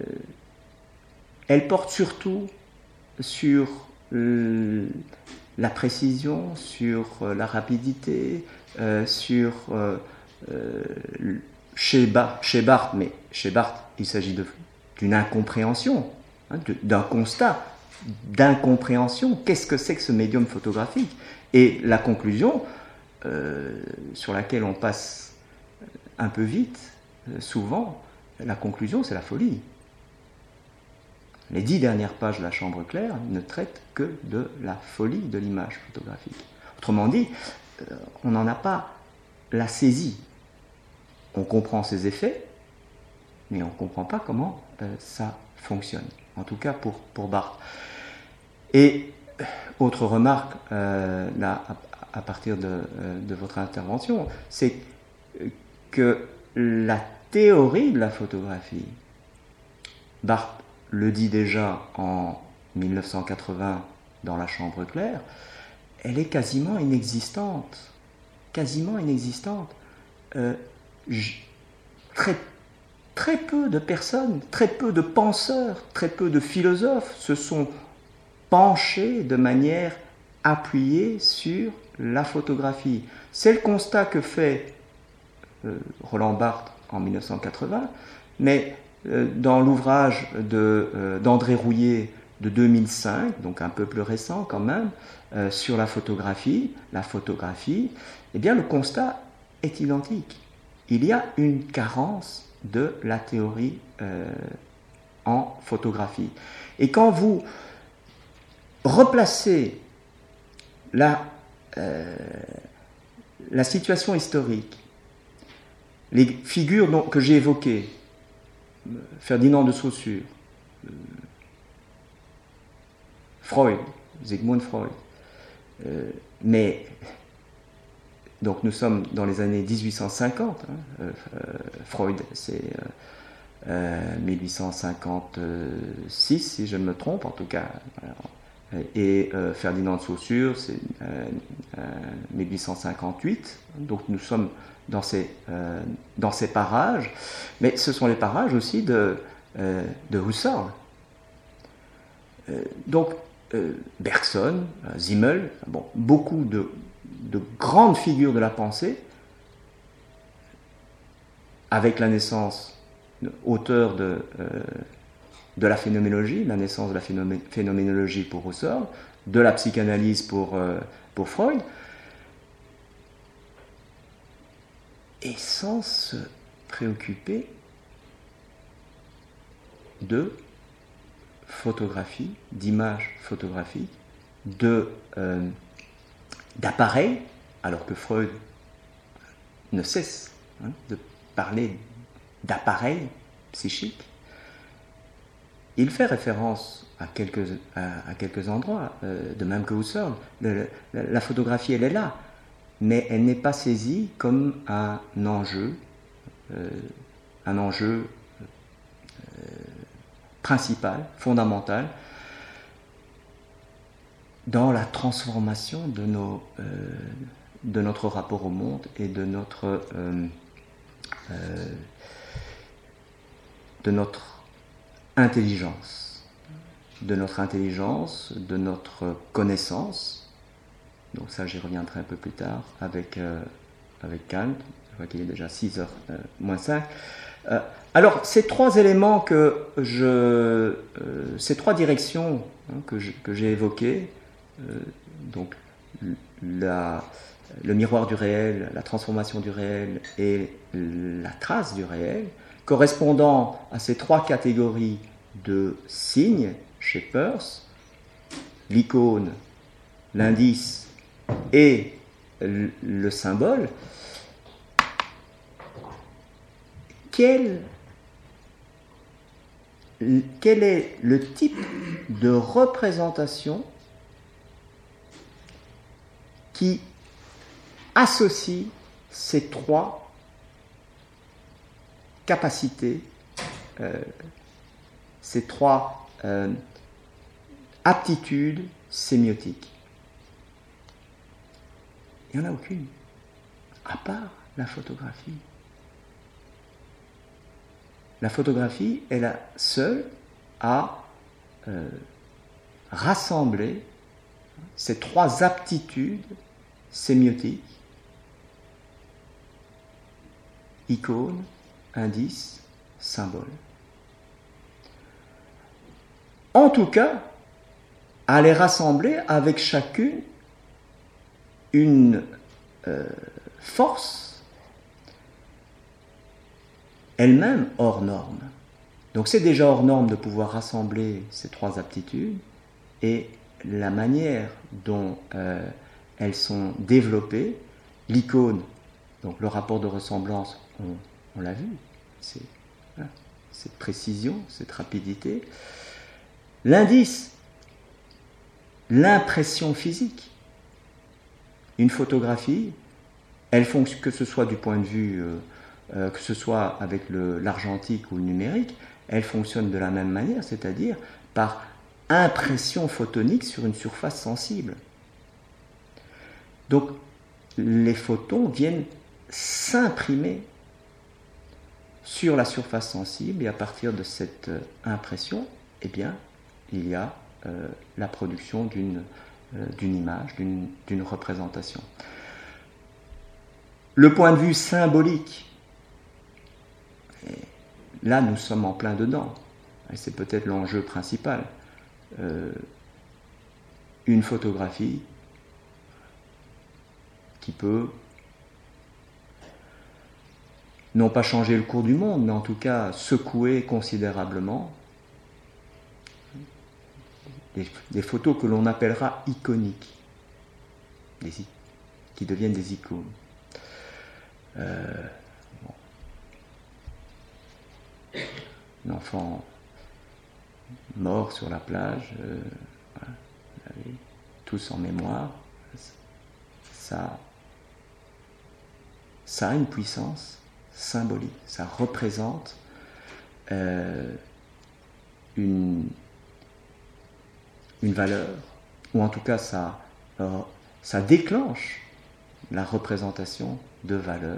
elle porte surtout sur la précision, sur la rapidité, sur chez, Barthes, mais chez Barthes, il s'agit d'une incompréhension, hein, d'un constat d'incompréhension. Qu'est-ce que c'est que ce médium photographique? Et la conclusion, euh, sur laquelle on passe un peu vite, euh, souvent, la conclusion, c'est la folie. Les dix dernières pages de la Chambre claire ne traitent que de la folie de l'image photographique. Autrement dit, euh, on n'en a pas la saisie. On comprend ses effets, mais on ne comprend pas comment ça fonctionne. En tout cas pour, pour Barthes. Et autre remarque, là, à partir de, euh, de votre intervention, c'est que la théorie de la photographie, Barthes le dit déjà en 1980 dans La Chambre claire, elle est quasiment inexistante. Quasiment inexistante. Euh, très peu de personnes, très peu de penseurs, très peu de philosophes se sont penchés de manière appuyée sur la photographie. C'est le constat que fait euh, Roland Barthes en 1980, mais euh, dans l'ouvrage euh, d'André Rouillet de 2005, donc un peu plus récent quand même, sur la photographie, la photographie, eh bien le constat est identique. Il y a une carence de la théorie en photographie. Et quand vous replacez la euh, la situation historique, les figures que j'ai évoquées, Ferdinand de Saussure, euh, Freud, Sigmund Freud, euh, mais donc nous sommes dans les années 1850, hein, Freud c'est 1856 si je ne me trompe, en tout cas et euh, Ferdinand de Saussure, c'est 1858. Euh, Donc nous sommes dans ces, euh, parages, mais ce sont les parages aussi de, de Husserl. donc Bergson, Zimmel, beaucoup de, de, grandes figures de la pensée, avec la naissance, auteur de de la phénoménologie, la naissance de la phénoménologie pour Husserl, de la psychanalyse pour, euh, pour Freud, et sans se préoccuper de photographie, d'images photographiques, de, euh, d'appareils, alors que Freud ne cesse hein, de parler d'appareils psychiques. Il fait référence à quelques, endroits, euh, de même que Husserl. la photographie, elle est là, mais elle n'est pas saisie comme un enjeu, euh, un enjeu principal, fondamental, dans la transformation de, nos, euh, de notre rapport au monde et de notre, euh, euh, de notre intelligence, de notre intelligence, de notre connaissance. Donc ça, j'y reviendrai un peu plus tard avec, avec Kant. Je vois qu'il est déjà 6h moins 5. Alors, ces trois éléments que je. Ces trois directions hein, que j'ai évoquées, euh, donc le miroir du réel, la transformation du réel et la trace du réel, correspondant à ces trois catégories de signes chez Peirce, l'icône, l'indice et le symbole, quel est le type de représentation qui associe ces trois capacités, euh, ces trois euh, aptitudes sémiotiques. Il n'y en a aucune, à part la photographie. La photographie est la seule à euh, rassembler ces trois aptitudes sémiotiques, icône, indice, symbole. En tout cas, à les rassembler avec chacune une euh, force elle-même hors norme. Donc c'est déjà hors norme de pouvoir rassembler ces trois aptitudes et la manière dont euh, elles sont développées, l'icône, donc le rapport de ressemblance, on, l'a vu, c'est cette précision, cette rapidité. L'indice, l'impression physique. Une photographie, elle fonctionne que ce soit du point de vue euh, euh, que ce soit avec l'argentique ou le numérique, elle fonctionne de la même manière, c'est-à-dire par impression photonique sur une surface sensible. Donc les photons viennent s'imprimer sur la surface sensible et à partir de cette euh, impression, eh bien, il y a euh, la production d'une image, d'une représentation. Le point de vue symbolique Là, nous sommes en plein dedans. Et c'est peut-être l'enjeu principal. Euh, une photographie qui peut non pas changer le cours du monde, mais en tout cas secouer considérablement des, photos que l'on appellera iconiques, qui deviennent des icônes. Euh, un enfant mort sur la plage, euh, tous en mémoire, ça, a une puissance symbolique, ça représente euh, une, valeur, ou en tout cas ça, euh, ça déclenche la représentation de valeurs,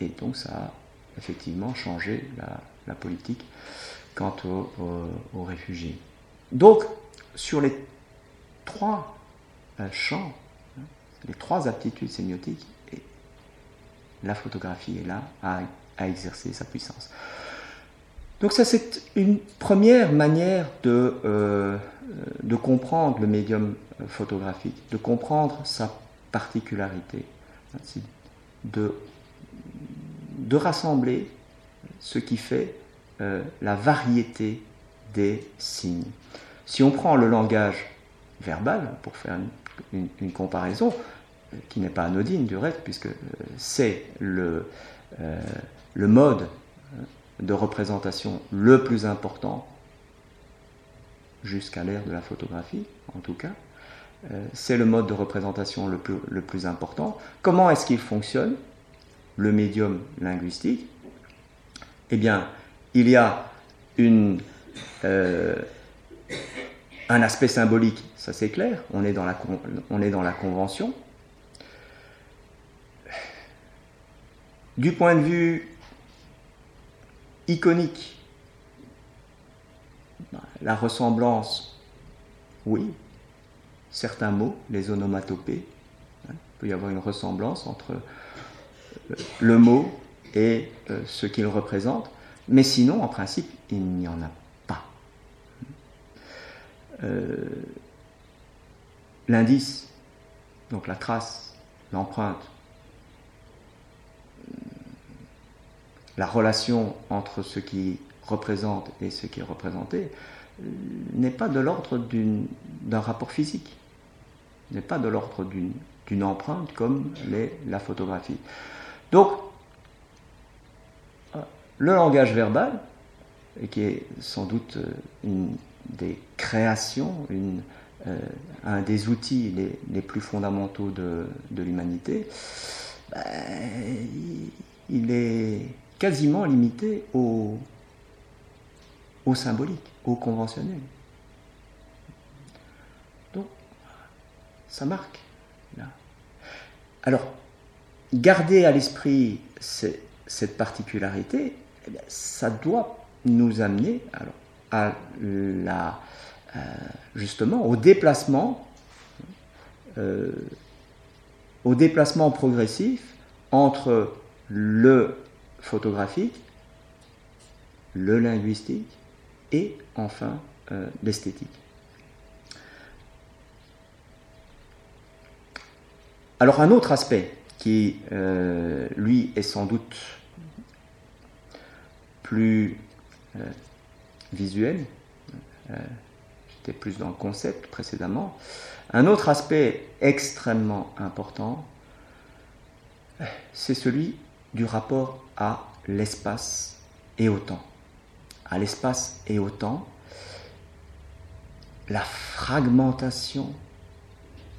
et donc ça a effectivement changé la politique quant aux, réfugiés. Donc, sur les trois euh, champs, hein, les trois aptitudes sémiotiques, la photographie est là à, exercer sa puissance. Donc ça, c'est une première manière de, euh, comprendre le médium photographique, de comprendre sa particularité, de, de rassembler ce qui fait euh, la variété des signes. Si on prend le langage verbal, pour faire une, comparaison, euh, qui n'est pas anodine du reste, puisque euh, c'est le, mode de représentation le plus important jusqu'à l'ère de la photographie, en tout cas. c'est le mode de représentation le plus, le plus important. Comment est-ce qu'il fonctionne Le médium linguistique? Eh bien, il y a euh, un aspect symbolique, ça c'est clair, on est, dans la, convention. Du point de vue iconique, la ressemblance, oui, certains mots, les onomatopées, hein, il peut y avoir une ressemblance entre le mot et euh, ce qu'il représente. Mais sinon, en principe, il n'y en a pas. Euh, l'indice, donc la trace, l'empreinte, la relation entre ce qui représente et ce qui est représenté, n'est pas de l'ordre d'un rapport physique, n'est pas de l'ordre d'une empreinte comme l'est la photographie. Donc, le langage verbal, qui est sans doute euh, une des créations, euh, un des outils les, plus fondamentaux de, l'humanité, ben, il est quasiment limité au, symbolique, au conventionnel. Donc, ça marque. Alors, garder à l'esprit cette particularité, eh ça doit nous amener alors, à la, euh, justement au déplacement, euh, au déplacement progressif entre le photographique, le linguistique et enfin euh, l'esthétique. Alors un autre aspect qui, lui, est sans doute plus euh, visuel. Euh, j'étais plus dans le concept précédemment. Un autre aspect extrêmement important, c'est celui du rapport à l'espace et au temps. À l'espace et au temps, la fragmentation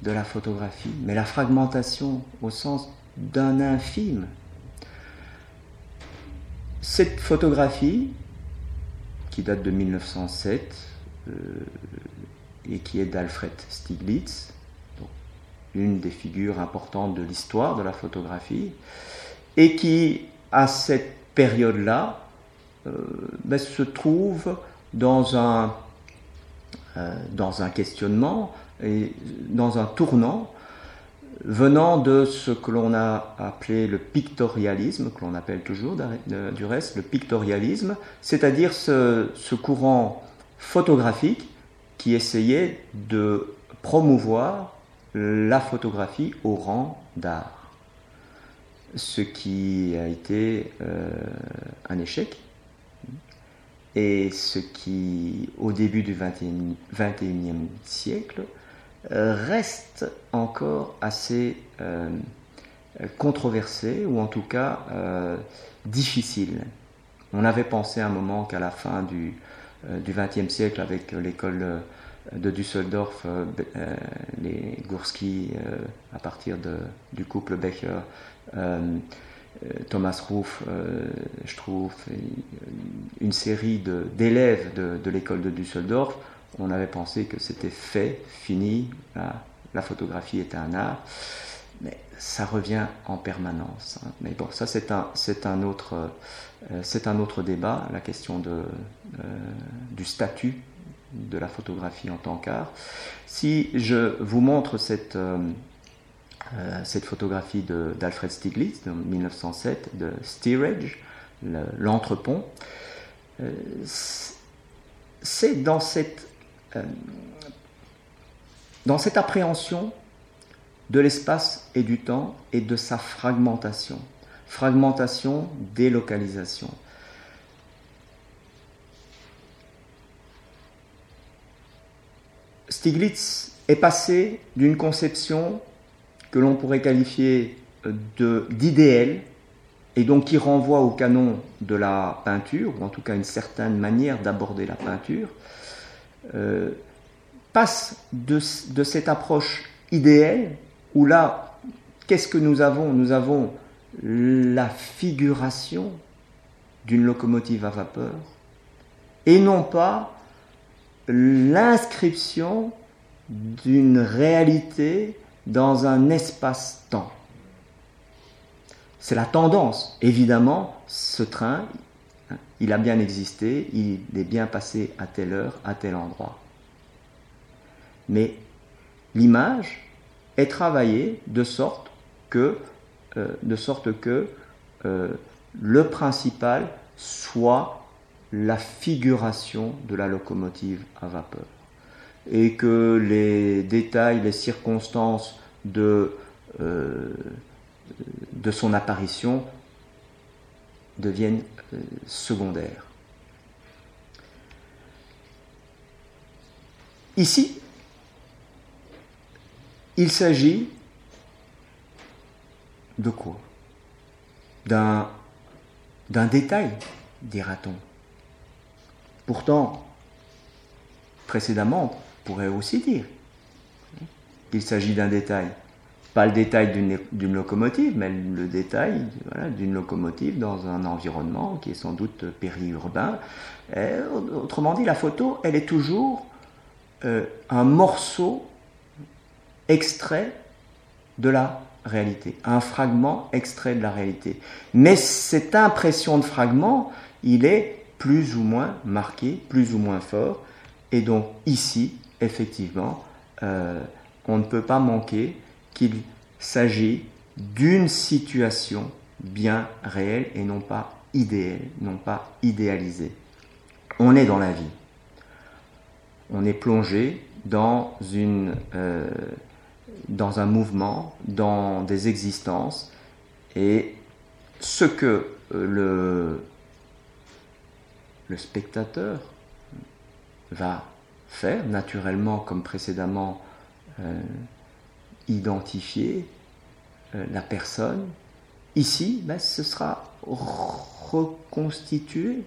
de la photographie, mais la fragmentation au sens d'un infime cette photographie, qui date de 1907 euh, et qui est d'Alfred Stieglitz, une des figures importantes de l'histoire de la photographie, et qui, à cette période-là, euh, ben, se trouve dans un, euh, dans un questionnement et dans un tournant venant de ce que l'on a appelé le pictorialisme, que l'on appelle toujours du reste le pictorialisme, c'est-à-dire ce, courant photographique qui essayait de promouvoir la photographie au rang d'art. Ce qui a été euh, un échec et ce qui, au début du XXIe siècle, reste encore assez euh, controversé ou en tout cas euh, difficile. On avait pensé un moment qu'à la fin du XXe siècle, avec l'école de Düsseldorf, les Gursky, à partir du couple Becher, Thomas Ruff, trouve, une série d'élèves de l'école de Düsseldorf on avait pensé que c'était fait, fini, la, photographie était un art, mais ça revient en permanence. Hein. Mais bon, ça c'est un, c'est un, autre, euh, c'est un autre débat, la question de, euh, du statut de la photographie en tant qu'art. Si je vous montre cette, euh, photographie d'Alfred Stieglitz de 1907 de Steerage, l'entrepont, c'est dans cette, dans cette appréhension de l'espace et du temps et de sa fragmentation. Fragmentation, délocalisation. Stiglitz est passé d'une conception que l'on pourrait qualifier d'idéal, et donc qui renvoie au canon de la peinture, ou en tout cas une certaine manière d'aborder la peinture, euh, passe de, de, cette approche idéale, où là, qu'est-ce que nous avons? Nous avons la figuration d'une locomotive à vapeur, et non pas l'inscription d'une réalité dans un espace-temps. C'est la tendance. Évidemment, ce train, il a bien existé, il est bien passé à telle heure, à tel endroit. Mais l'image est travaillée de sorte que, euh, euh, le principal soit la figuration de la locomotive à vapeur. Et que les détails, les circonstances de, euh, de son apparition deviennent euh, secondaires. Ici, il s'agit de quoi? D'un détail, dira-t-on. Pourtant, précédemment, on pourrait aussi dire qu'il s'agit d'un détail. Pas le détail d'une locomotive, mais le détail d'une locomotive dans un environnement qui est sans doute périurbain. autrement dit, la photo, elle est toujours euh, un morceau extrait de la réalité, un fragment extrait de la réalité. Mais cette impression de fragment, il est plus ou moins marqué, plus ou moins fort. Et donc ici, effectivement, euh, on ne peut pas manquer qu'il s'agit d'une situation bien réelle et non pas idéale, non pas idéalisée. On est dans la vie. On est plongé dans, une, euh, dans un mouvement, dans des existences. Et ce que euh, le spectateur va faire, naturellement comme précédemment, euh, identifier euh, la personne. Ici, ben, ce sera reconstitué,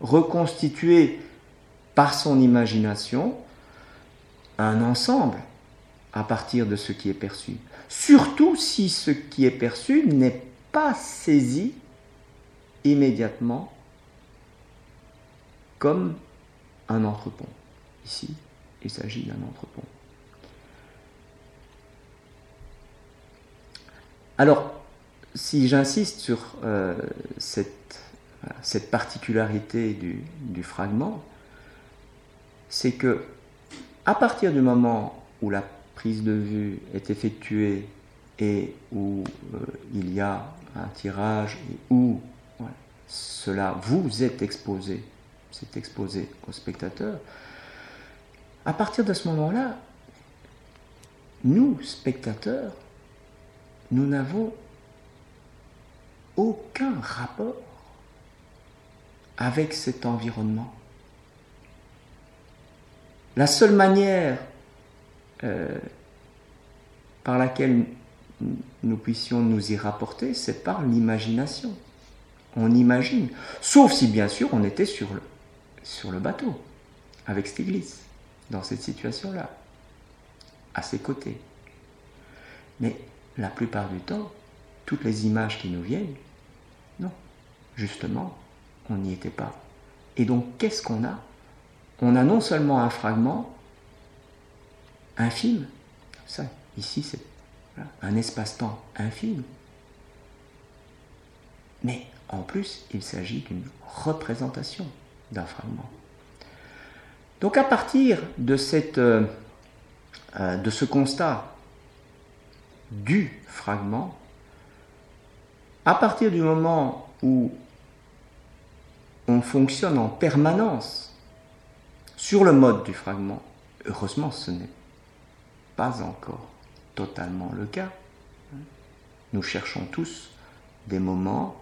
reconstitué par son imagination un ensemble à partir de ce qui est perçu. Surtout si ce qui est perçu n'est pas saisi immédiatement comme un entrepont. Ici, il s'agit d'un entrepont. Alors, si j'insiste sur euh, cette, particularité du, du fragment, c'est que à partir du moment où la prise de vue est effectuée et où euh, il y a un tirage et où cela vous est exposé c'est exposé au spectateur, à partir de ce moment-là, nous, spectateurs, nous n'avons aucun rapport avec cet environnement. La seule manière euh, par laquelle nous puissions nous y rapporter, c'est par l'imagination. On imagine, sauf si bien sûr on était sur le, sur le bateau avec Stiglitz dans cette situation-là, à ses côtés. Mais la plupart du temps, toutes les images qui nous viennent, non, justement, on n'y était pas. Et donc, qu'est-ce qu'on a? On a non seulement un fragment infime, ça, ici c'est un espace-temps infime, mais en plus, il s'agit d'une représentation d'un fragment. Donc à partir de, euh, euh, de ce constat du fragment, à partir du moment où on fonctionne en permanence sur le mode du fragment. Heureusement, ce n'est pas encore totalement le cas. Nous cherchons tous des moments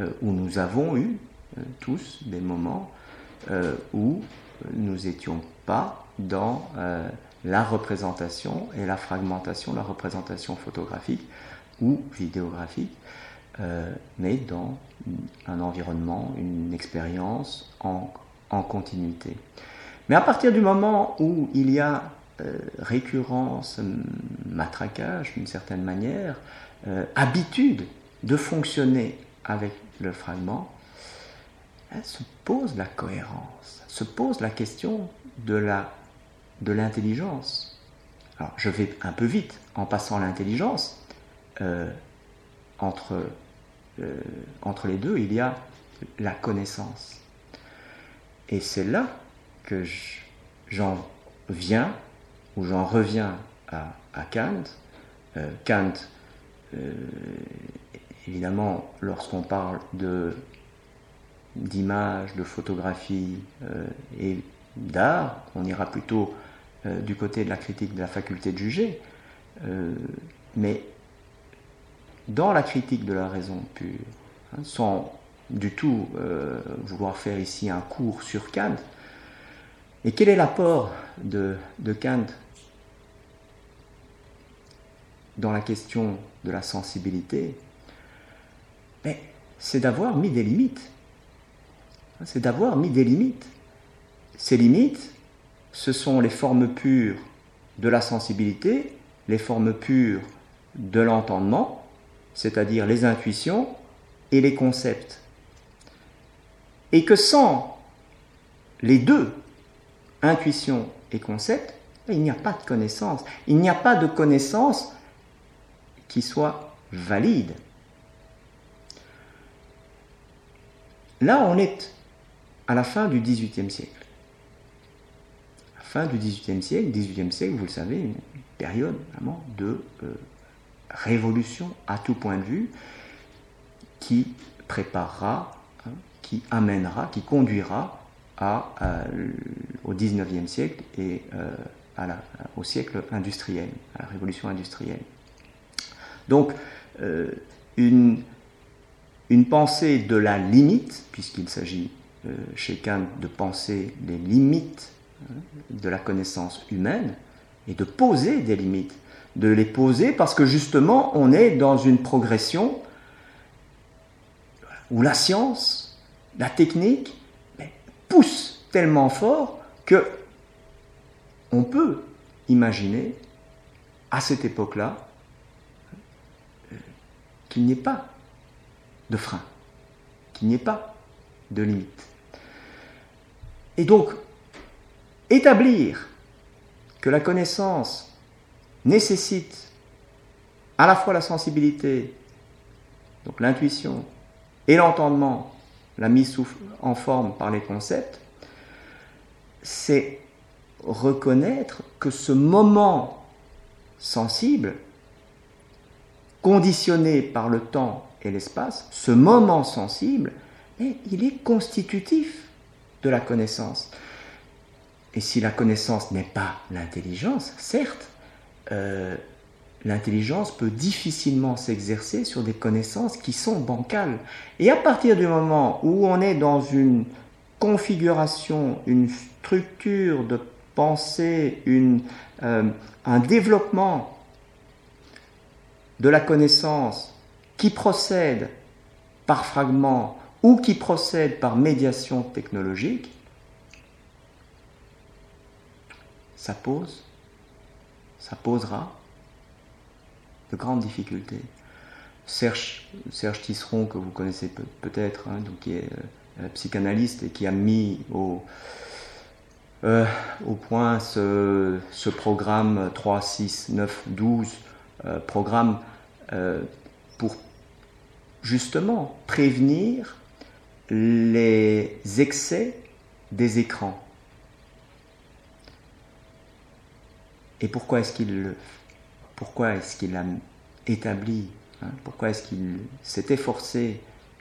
euh, où nous avons eu euh, tous des moments euh, où nous n'étions pas dans la représentation et la fragmentation, la représentation photographique ou vidéographique, mais dans un environnement, une expérience en, en, continuité. Mais à partir du moment où il y a récurrence, matraquage d'une certaine manière, habitude de fonctionner avec le fragment, se pose la cohérence, se pose la question de la de l'intelligence. Alors je vais un peu vite en passant l'intelligence. Euh, entre, euh, entre les deux, il y a la connaissance. Et c'est là que j'en viens, ou j'en reviens à, Kant. Euh, Kant évidemment, lorsqu'on parle de d'images, de photographies et d'art, on ira plutôt euh, du côté de la critique de la faculté de juger. Euh, mais dans la critique de la raison pure, hein, sans du tout vouloir faire ici un cours sur Kant, et quel est l'apport de, de Kant dans la question de la sensibilité? Mais c'est d'avoir mis des limites. C'est d'avoir mis des limites. Ces limites, ce sont les formes pures de la sensibilité, les formes pures de l'entendement, c'est-à-dire les intuitions et les concepts. Et que sans les deux, intuition et concept, il n'y a pas de connaissance. Il n'y a pas de connaissance qui soit valide. Là, on est à la fin du XVIIIe siècle. La fin du XVIIIe siècle, XVIIIe siècle, vous le savez, une période vraiment de euh, révolution à tout point de vue qui préparera, hein, qui amènera, qui conduira à, au XIXe siècle et euh, au siècle industriel, à la révolution industrielle. Donc, euh, une une pensée de la limite, puisqu'il s'agit euh, chez Kant de penser les limites de la connaissance humaine et de poser des limites, de les poser parce que justement on est dans une progression où la science, la technique pousse tellement fort que on peut imaginer à cette époque-là euh, qu'il n'y ait pas de frein, qu'il n'y ait pas de limite. Et donc, établir que la connaissance nécessite à la fois la sensibilité, donc l'intuition, et l'entendement, la mise en forme par les concepts, c'est reconnaître que ce moment sensible, conditionné par le temps et l'espace, ce moment sensible, il est constitutif de la connaissance. Et si la connaissance n'est pas l'intelligence, certes, euh, l'intelligence peut difficilement s'exercer sur des connaissances qui sont bancales. Et à partir du moment où on est dans une configuration, une structure de pensée, euh, un développement de la connaissance qui procède par fragments ou qui procède par médiation technologique, ça pose, ça posera de grandes difficultés. Serge, Serge Tisseron, que vous connaissez peut-être, hein, qui est euh, psychanalyste et qui a mis au, euh, point ce, programme 3, 6, 9, 12, programme euh, pour justement prévenir les excès des écrans. Et pourquoi est-ce qu'il pourquoi est-ce qu'il a établi, hein, pourquoi est-ce qu'il s'est efforcé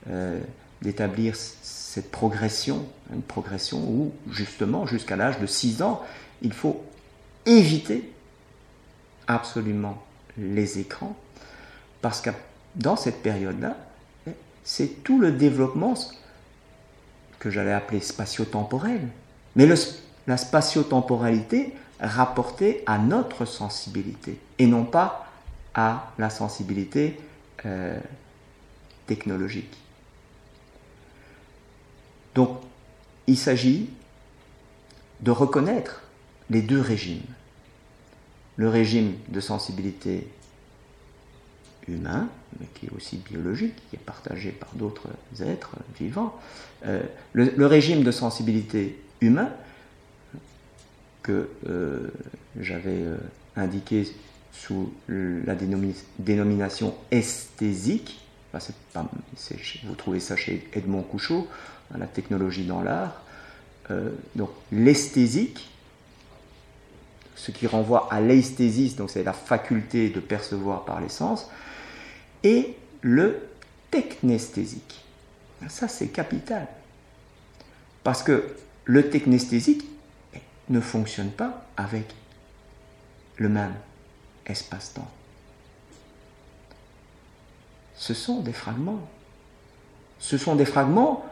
euh, d'établir cette progression, une progression où, justement, jusqu'à l'âge de 6 ans, il faut éviter absolument les écrans, parce que dans cette période-là, c'est tout le développement que j'allais appeler spatio-temporel, mais la spatio-temporalité rapportée à notre sensibilité, et non pas à la sensibilité euh, technologique. Donc, il s'agit de reconnaître les deux régimes. Le régime de sensibilité humain, mais qui est aussi biologique, qui est partagé par d'autres êtres vivants. Euh, le, régime de sensibilité humain, que euh, j'avais euh, indiqué sous la dénomination esthésique, vous trouvez ça chez Edmond Couchot, la technologie dans l'art. donc l'esthésique, ce qui renvoie à l'esthésis, donc c'est la faculté de percevoir par les sens, et le technesthésique. Ça, c'est capital. Parce que le technesthésique ne fonctionne pas avec le même espace-temps. Ce sont des fragments. Ce sont des fragments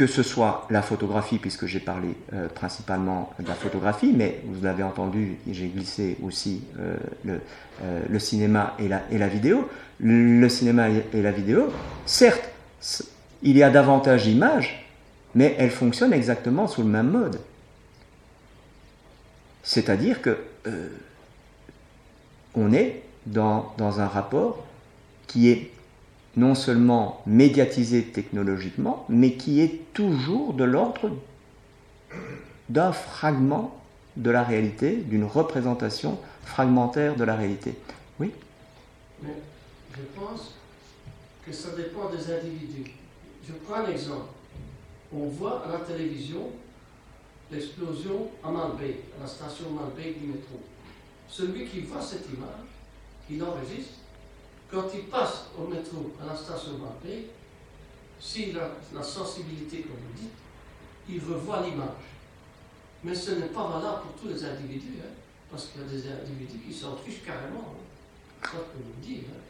que ce soit la photographie, puisque j'ai parlé euh, principalement de la photographie, mais vous l'avez entendu, j'ai glissé aussi euh, euh, le, cinéma et la, et la, vidéo. Le cinéma et la vidéo, certes, il y a davantage d'images, mais elles fonctionnent exactement sous le même mode. C'est-à-dire que on est dans, dans un rapport qui est non seulement médiatisé technologiquement, mais qui est toujours de l'ordre d'un fragment de la réalité, d'une représentation fragmentaire de la réalité. Oui? Je pense que ça dépend des individus. Je prends un exemple. On voit à la télévision l'explosion à Malbec, à la station Malbec du métro. Celui qui voit cette image, il enregistre, quand il passe au métro à la station Marseille, s'il a la sensibilité, comme vous dites, il revoit l'image. Mais ce n'est pas valable pour tous les individus, hein, parce qu'il y a des individus qui s'en fichent carrément. Hein. C'est ce que vous dites. Hein.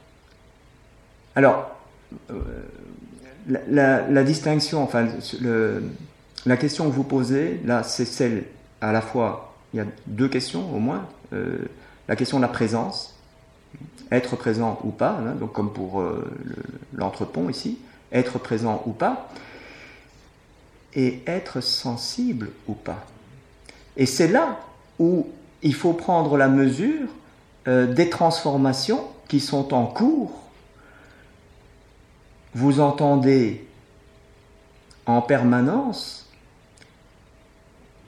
Alors, euh, la, distinction, enfin, la question que vous posez, là, c'est celle, à la fois, il y a deux questions au moins. Euh, la question de la présence, être présent ou pas, hein, donc comme pour euh, l'entrepont ici, être présent ou pas, et être sensible ou pas. Et c'est là où il faut prendre la mesure euh, des transformations qui sont en cours. Vous entendez en permanence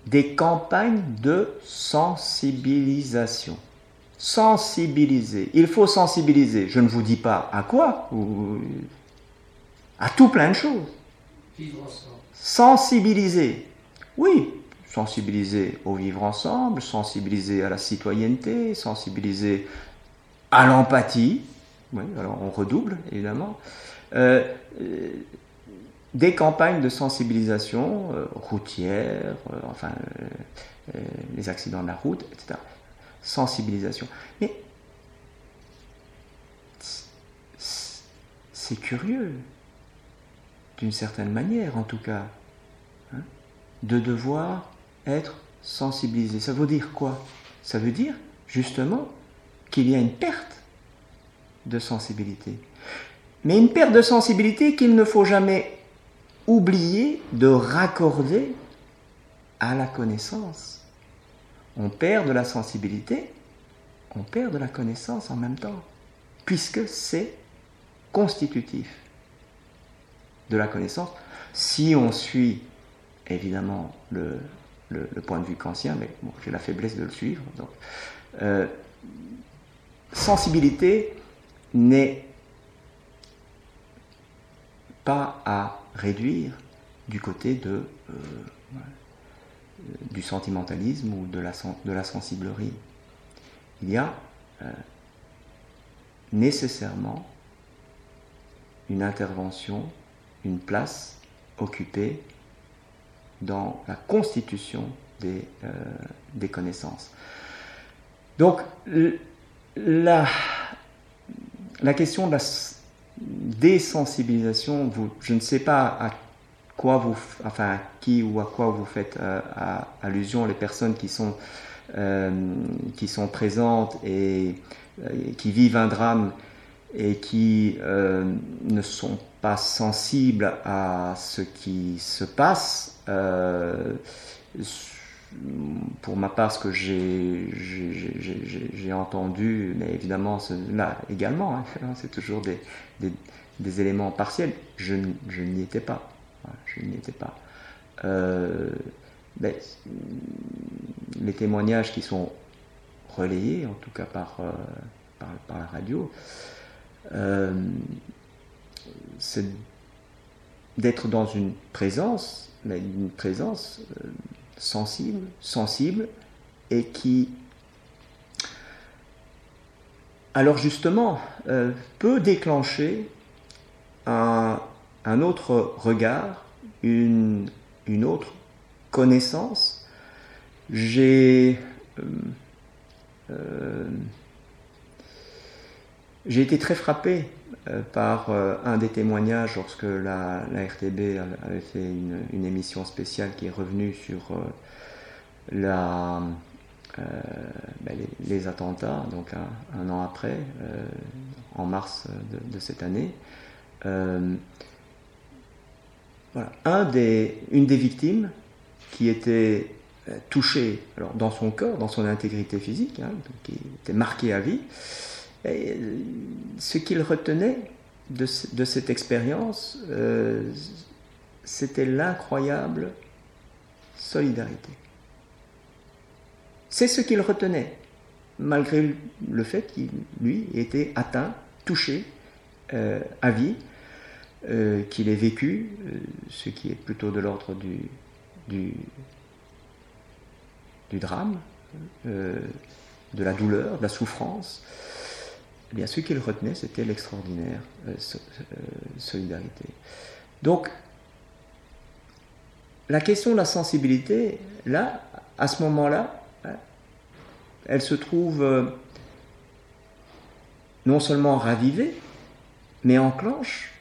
des campagnes de sensibilisation sensibiliser. Il faut sensibiliser. Je ne vous dis pas à quoi, à tout plein de choses. Sensibiliser. Oui, sensibiliser au vivre ensemble, sensibiliser à la citoyenneté, sensibiliser à l'empathie. Oui, alors on redouble, évidemment. Euh, euh, des campagnes de sensibilisation euh, routière, enfin, les accidents de la route, etc sensibilisation. Mais c'est curieux, d'une certaine manière en tout cas, hein, de devoir être sensibilisé. Ça veut dire quoi? Ça veut dire justement qu'il y a une perte de sensibilité. Mais une perte de sensibilité qu'il ne faut jamais oublier de raccorder à la connaissance on perd de la sensibilité, on perd de la connaissance en même temps, puisque c'est constitutif de la connaissance. Si on suit évidemment le, point de vue kantien, mais j'ai la faiblesse de le suivre, donc, euh, sensibilité n'est pas à réduire du côté de euh, du sentimentalisme ou de la, de la sensiblerie. Il y a euh, nécessairement une intervention une place occupée dans la constitution des, des connaissances. Donc, la, la question de la désensibilisation, vous, je ne sais pas à quoi vous, enfin, qui ou à quoi vous faites euh, allusion, les personnes qui sont, euh, présentes et euh, qui vivent un drame et qui ne sont pas sensibles à ce qui se passe pour ma part, ce que j'ai entendu, mais évidemment, là également, hein, c'est toujours des, des, éléments partiels. Je, n'y étais pas. Je n'y étais pas. Euh, les témoignages qui sont relayés, en tout cas par, euh, par, la radio, euh, c'est d'être dans une présence, mais une présence sensible, sensible, et qui, alors justement, euh, peut déclencher un, autre regard, une, autre connaissance. Euh, euh, j'ai été très frappé par un des témoignages lorsque la, RTB avait fait une, émission spéciale qui est revenue sur euh, ben, les, attentats, donc un, an après, euh, en mars de, cette année. Euh, une des victimes qui était touchée dans son corps, dans son intégrité physique, hein, qui était marquée à vie, et ce qu'il retenait de, cette expérience, c'était l'incroyable solidarité. C'est ce qu'il retenait, malgré le fait qu'il, lui, était atteint, touché euh, à vie, euh, qu'il ait vécu, euh, ce qui est plutôt de l'ordre du, drame, de la douleur, de la souffrance. Eh bien, ce qu'il retenait, c'était l'extraordinaire solidarité. Donc, la question de la sensibilité, là, à ce moment-là, elle se trouve euh, non seulement ravivée, mais enclenche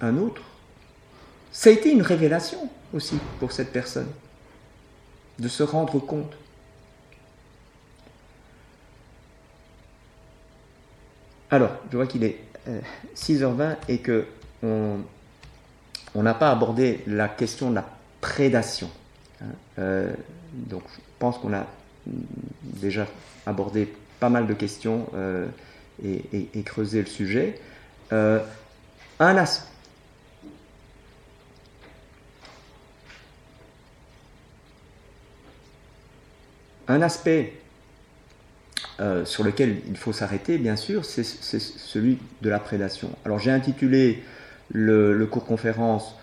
un autre. Ça a été une révélation aussi pour cette personne, de se rendre compte. Alors, je vois qu'il est 6h20 euh, et que on n'a pas abordé la question de la prédation. Hein. Euh, donc, je pense qu'on a déjà abordé pas mal de questions euh, et, creusé le sujet. Un, un aspect euh, sur lequel il faut s'arrêter, bien sûr, c'est celui de la prédation. Alors j'ai intitulé le, cours conférence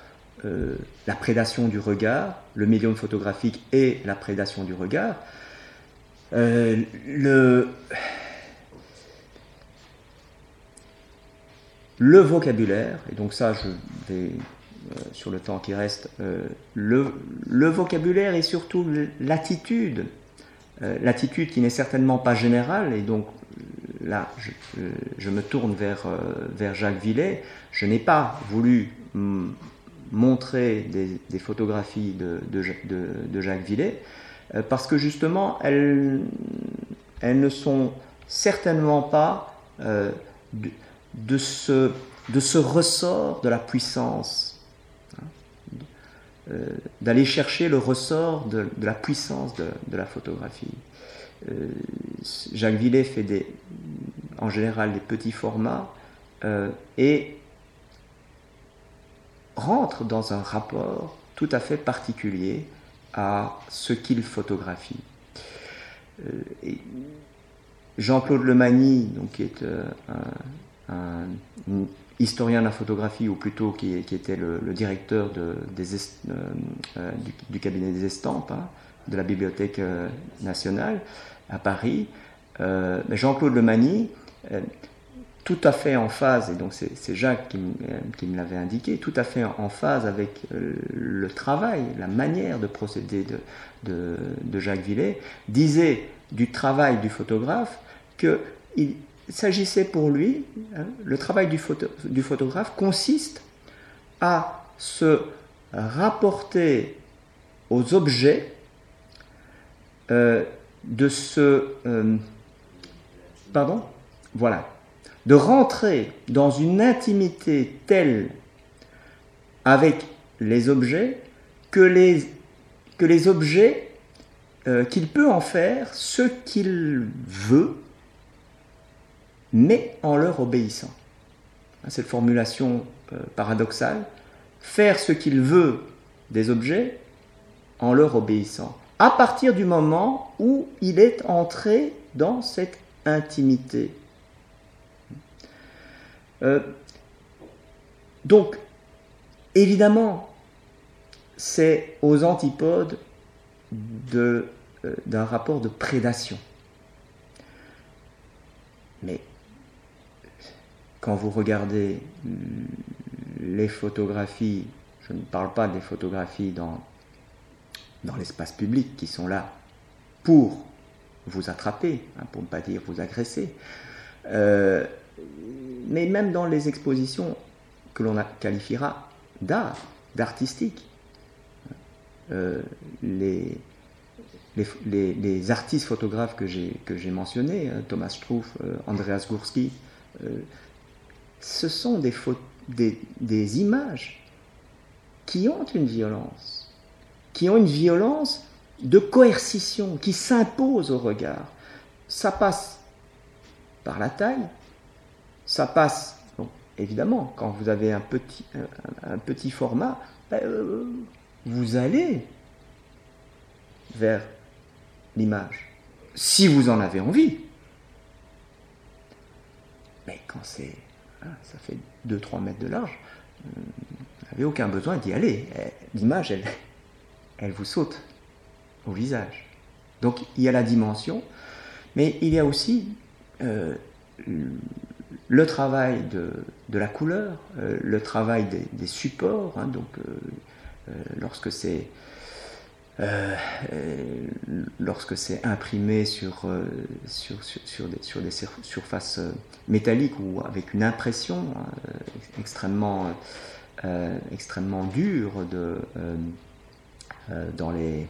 La prédation du regard, le médium photographique et la prédation du regard. Euh, le, vocabulaire, et donc ça je vais euh, sur le temps qui reste, euh, le, vocabulaire et surtout l'attitude, l'attitude qui n'est certainement pas générale, et donc là je, je me tourne vers, vers Jacques Villet, je n'ai pas voulu montrer des, photographies de, de, de, de Jacques Villet, euh, parce que justement, elles, elles ne sont certainement pas euh, de, ce, de ce ressort de la puissance, euh, d'aller chercher le ressort de, la puissance de, la photographie. Jacques Villet fait en général des petits formats et rentre dans un rapport tout à fait particulier à ce qu'il photographie. Euh, Jean-Claude Lemagny, donc, qui est euh, un, historien de la photographie, ou plutôt qui, était le, directeur des euh, du, cabinet des estampes hein, de la Bibliothèque nationale à Paris, Jean-Claude Lemagny tout à fait en phase, et donc c'est Jacques qui, me l'avait indiqué, tout à fait en phase avec euh, le travail, la manière de procéder de, Jacques Villet, disait du travail du photographe qu'il s'agissait pour lui, hein, le travail du, photographe consiste à se rapporter aux objets euh, de ce... Euh, pardon Voilà, de rentrer dans une intimité telle avec les objets que les, que les objets, euh, qu'il peut en faire ce qu'il veut, mais en leur obéissant. Hein, cette formulation euh, paradoxale, faire ce qu'il veut des objets en leur obéissant, à partir du moment où il est entré dans cette intimité euh, donc, évidemment, c'est aux antipodes euh, d'un rapport de prédation. Mais quand vous regardez les photographies, je ne parle pas des photographies dans, dans l'espace public qui sont là pour vous attraper, hein, pour ne pas dire vous agresser, euh, mais même dans les expositions que l'on qualifiera d'art, d'artistique, euh, les, les, artistes photographes que j'ai mentionnés, hein, Thomas Struff, euh, Andreas Gursky, ce sont des, des, images qui ont une violence, qui ont une violence de coercition, qui s'impose au regard. Ça passe par la taille, ça passe, évidemment, quand vous avez un petit, format, ben, euh, vous allez vers l'image, si vous en avez envie. Mais quand c'est, ça fait 2-3 mètres de large, vous n'avez aucun besoin d'y aller. L'image, elle, elle vous saute au visage. Donc il y a la dimension, mais il y a aussi euh, le travail de, la couleur, euh, le travail des, supports, hein, donc euh, lorsque c'est lorsque c'est imprimé sur, sur, sur, des, sur, des, surfaces métalliques ou avec une impression extrêmement, extrêmement dure de, dans, les,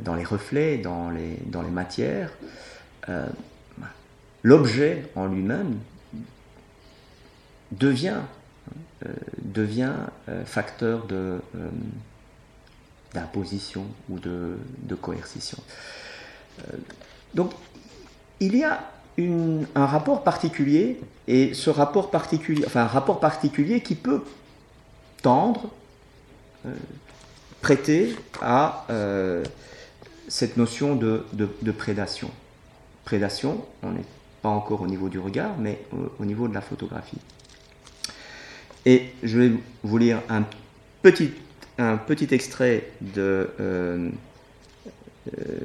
dans les reflets, dans les, dans les matières, l'objet en lui-même devient, euh, devient euh, facteur de, euh, d'imposition ou de, coercition. donc, il y a un rapport particulier, et ce rapport particulier, enfin un rapport particulier qui peut tendre, prêter à cette notion de prédation. Prédation, on n'est pas encore au niveau du regard, mais au niveau de la photographie. Et je vais vous lire un petit, un petit extrait de, euh, euh,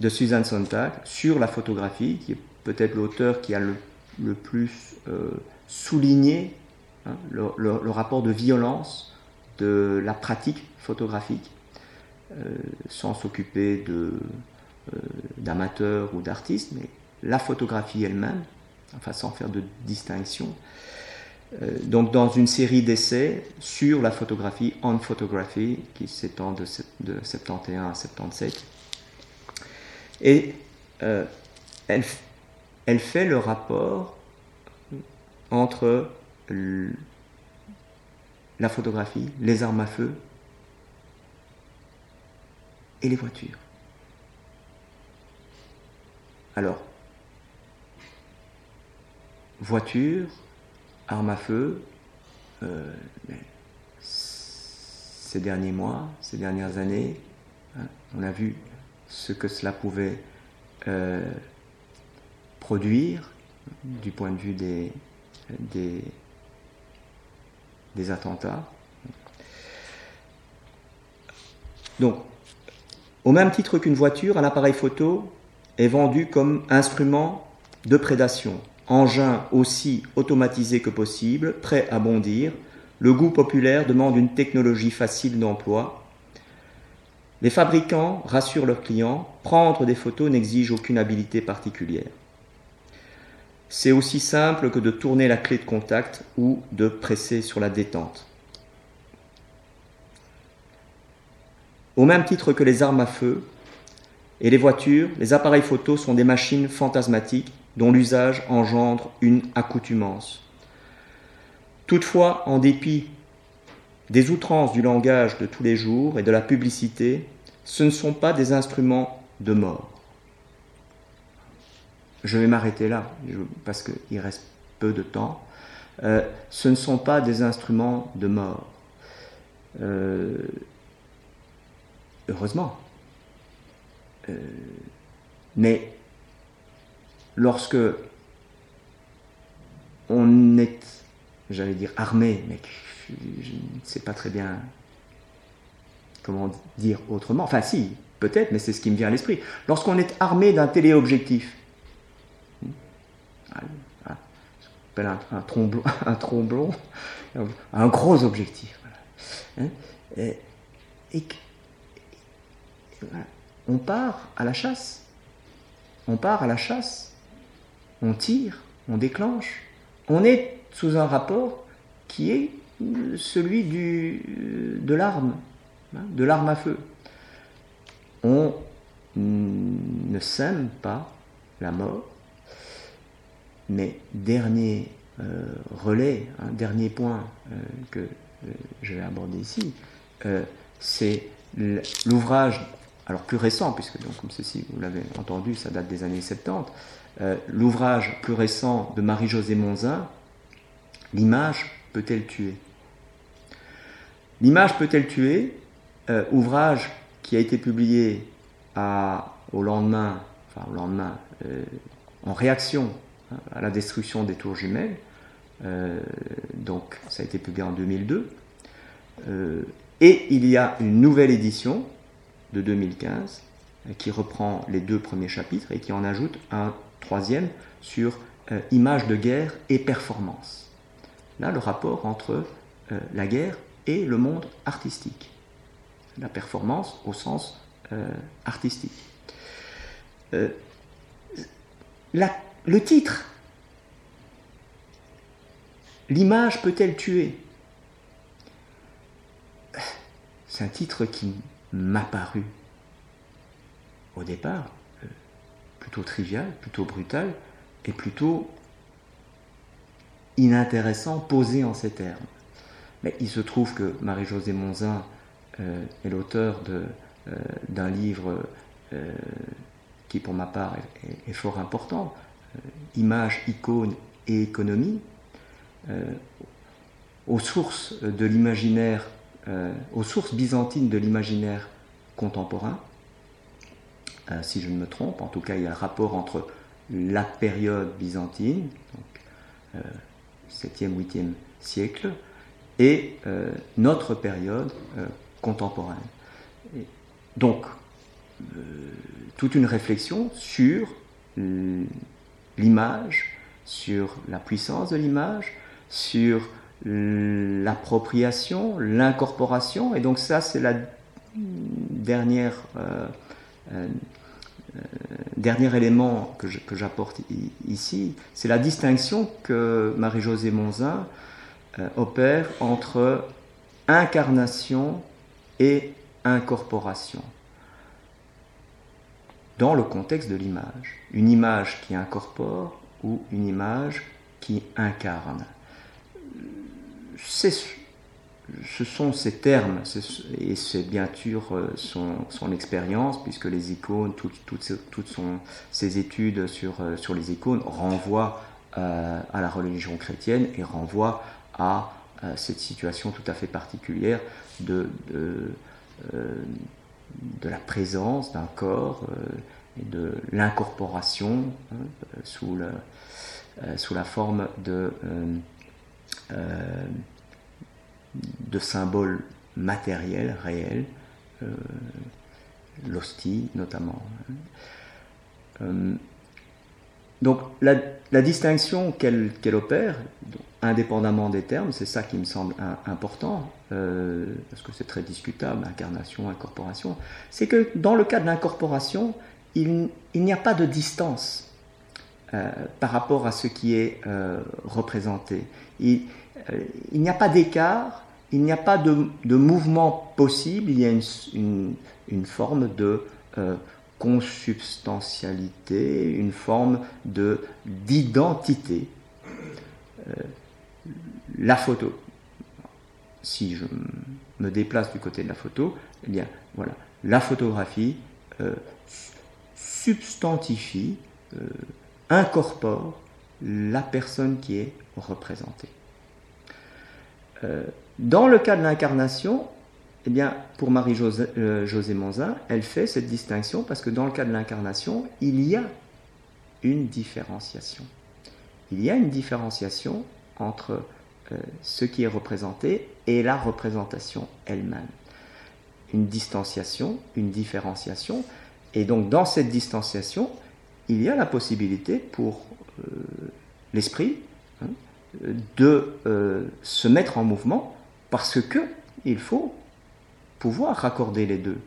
de Suzanne Sontag sur la photographie, qui est peut-être l'auteur qui a le, le plus euh, souligné hein, le, le, rapport de violence de la pratique photographique, sans s'occuper d'amateurs ou d'artistes, mais la photographie elle-même, enfin sans faire de distinction. Euh, donc dans une série d'essais sur la photographie, on photography, qui s'étend de, de, 71 à 77. Et euh, elle, elle, fait le rapport entre la photographie, les armes à feu et les voitures. Alors, voiture, armes à feu, euh, ces derniers mois, ces dernières années, hein, on a vu ce que cela pouvait euh, produire du point de vue des attentats. Donc, au même titre qu'une voiture, un appareil photo est vendu comme instrument de prédation engin aussi automatisé que possible, prêt à bondir, le goût populaire demande une technologie facile d'emploi. Les fabricants rassurent leurs clients, prendre des photos n'exige aucune habileté particulière. C'est aussi simple que de tourner la clé de contact ou de presser sur la détente. Au même titre que les armes à feu et les voitures, les appareils photo sont des machines fantasmatiques dont l'usage engendre une accoutumance. Toutefois, en dépit des outrances du langage de tous les jours et de la publicité, ce ne sont pas des instruments de mort. Je vais m'arrêter là, parce qu'il reste peu de temps. Euh, ce ne sont pas des instruments de mort. Euh, heureusement. Euh, mais lorsque on est, j'allais dire armé, mais je ne sais pas très bien comment dire autrement, enfin si, peut-être, mais c'est ce qui me vient à l'esprit. Lorsqu'on est armé d'un téléobjectif, tromblon, un tromblon, un gros objectif, hein, et, on part à la chasse. On part à la chasse. On tire, on déclenche. On est sous un rapport qui est celui de l'arme, hein, de l'arme à feu. On ne sème pas la mort, mais dernier euh, relais, un dernier point euh, que euh, je vais aborder ici, c'est l'ouvrage alors plus récent, puisque comme ceci, vous l'avez entendu, ça date des années 70, euh, l'ouvrage plus récent de Marie-Josée Monzin, L'image peut-elle tuer? L'image peut-elle tuer? Euh, Ouvrage qui a été publié au lendemain, enfin au lendemain, euh, en réaction hein, à la destruction des tours jumelles, donc ça a été publié en 2002, et il y a une nouvelle édition de 2015 qui reprend les deux premiers chapitres et qui en ajoute un troisième sur euh, image de guerre et performance. Là, le rapport entre euh, la guerre et le monde artistique. La performance au sens euh, artistique. le titre, l'image peut-elle tuer? C'est un titre qui m'a paru au départ euh, plutôt trivial, plutôt brutal et plutôt inintéressant posé en ces termes. Mais il se trouve que Marie-Josée Monzin euh, est l'auteur euh, d'un livre qui pour ma part est, fort important, Images, icônes et économie, aux sources de l'imaginaire euh, aux sources byzantines de l'imaginaire contemporain, euh, si je ne me trompe. En tout cas, il y a un rapport entre la période byzantine, donc 7e, euh, 8e siècle, et notre période contemporaine. donc, toute une réflexion sur l'image, sur la puissance de l'image, sur l'appropriation, l'incorporation, et donc ça c'est la dernière, euh, euh, euh, dernier élément que j'apporte ici, c'est la distinction que Marie-Josée Monzin opère entre incarnation et incorporation dans le contexte de l'image. Une image qui incorpore ou une image qui incarne ce sont ces termes, et c'est bien sûr euh, son, expérience, puisque les icônes, toutes, ces études sur, euh, les icônes renvoient euh, à la religion chrétienne et renvoient à, cette situation tout à fait particulière de, la présence d'un corps et de l'incorporation hein, sous, sous la forme de de symboles matériels, réels, euh, l'hostie notamment. Euh, donc la distinction qu'elle opère, indépendamment des termes, c'est ça qui me semble important, euh, parce que c'est très discutable, incarnation, incorporation, c'est que dans le cas de l'incorporation, il, n'y a pas de distance par rapport à ce qui est représenté. Il, n'y a pas d'écart, il n'y a pas de, mouvement possible, il y a une, forme de consubstantialité, une forme de d'identité la photo. Si je me déplace du côté de la photo, eh bien voilà, la photographie euh, substantifie, euh, incorpore la personne qui est représentée. Euh, dans le cas de l'incarnation, eh bien, pour Marie-José José Monzin, elle fait cette distinction parce que dans le cas de l'incarnation, il y a une différenciation. Il y a une différenciation entre euh, ce qui est représenté et la représentation elle-même. Une distanciation, une différenciation, et donc dans cette distanciation, il y a la possibilité pour euh, l'esprit de euh, se mettre en mouvement parce que il faut pouvoir raccorder les deux.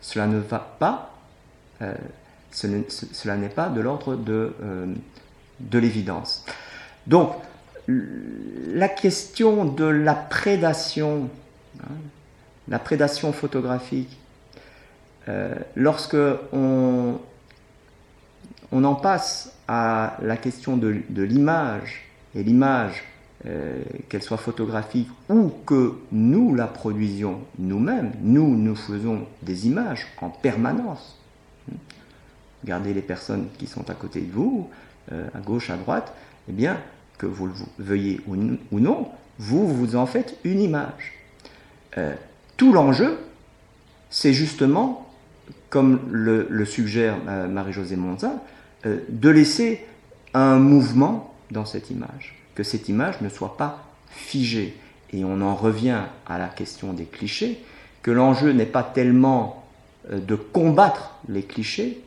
Cela ne va pas, cela n'est pas de l'ordre de, de l'évidence. Donc, la question de la prédation, hein, la prédation photographique, euh, lorsque on, en passe à la question de, l'image, et l'image, euh, qu'elle soit photographique ou que nous la produisions nous-mêmes, nous, nous faisons des images en permanence. Regardez les personnes qui sont à côté de vous, euh, à gauche, à droite, eh bien, que vous le veuillez ou non, vous vous en faites une image. Euh, tout l'enjeu, c'est justement, comme le, suggère euh, Marie-Josée Monza, euh, de laisser un mouvement dans cette image, que cette image ne soit pas figée. Et on en revient à la question des clichés, que l'enjeu n'est pas tellement de combattre les clichés,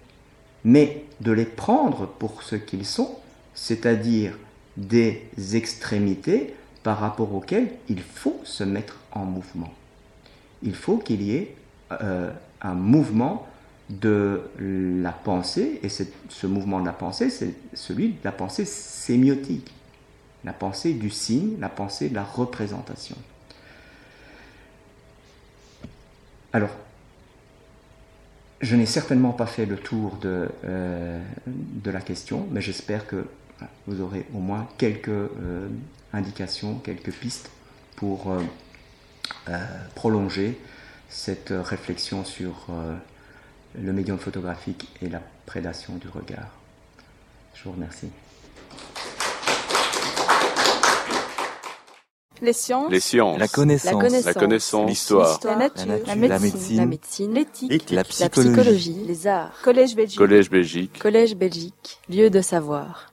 mais de les prendre pour ce qu'ils sont, c'est-à-dire des extrémités par rapport auxquelles il faut se mettre en mouvement. Il faut qu'il y ait euh, un mouvement de la pensée, et ce mouvement de la pensée, c'est celui de la pensée sémiotique, la pensée du signe, la pensée de la représentation. Alors, je n'ai certainement pas fait le tour de, euh, la question, mais j'espère que vous aurez au moins quelques euh, indications, quelques pistes pour euh, prolonger cette réflexion sur le médium photographique et la prédation du regard. Je vous remercie. Les sciences. La connaissance. La connaissance. L'histoire. La, nature. La, médecine. L'éthique. La, psychologie. Les arts. Collège Belgique. Collège Belgique. Collège Belgique. Lieu de savoir.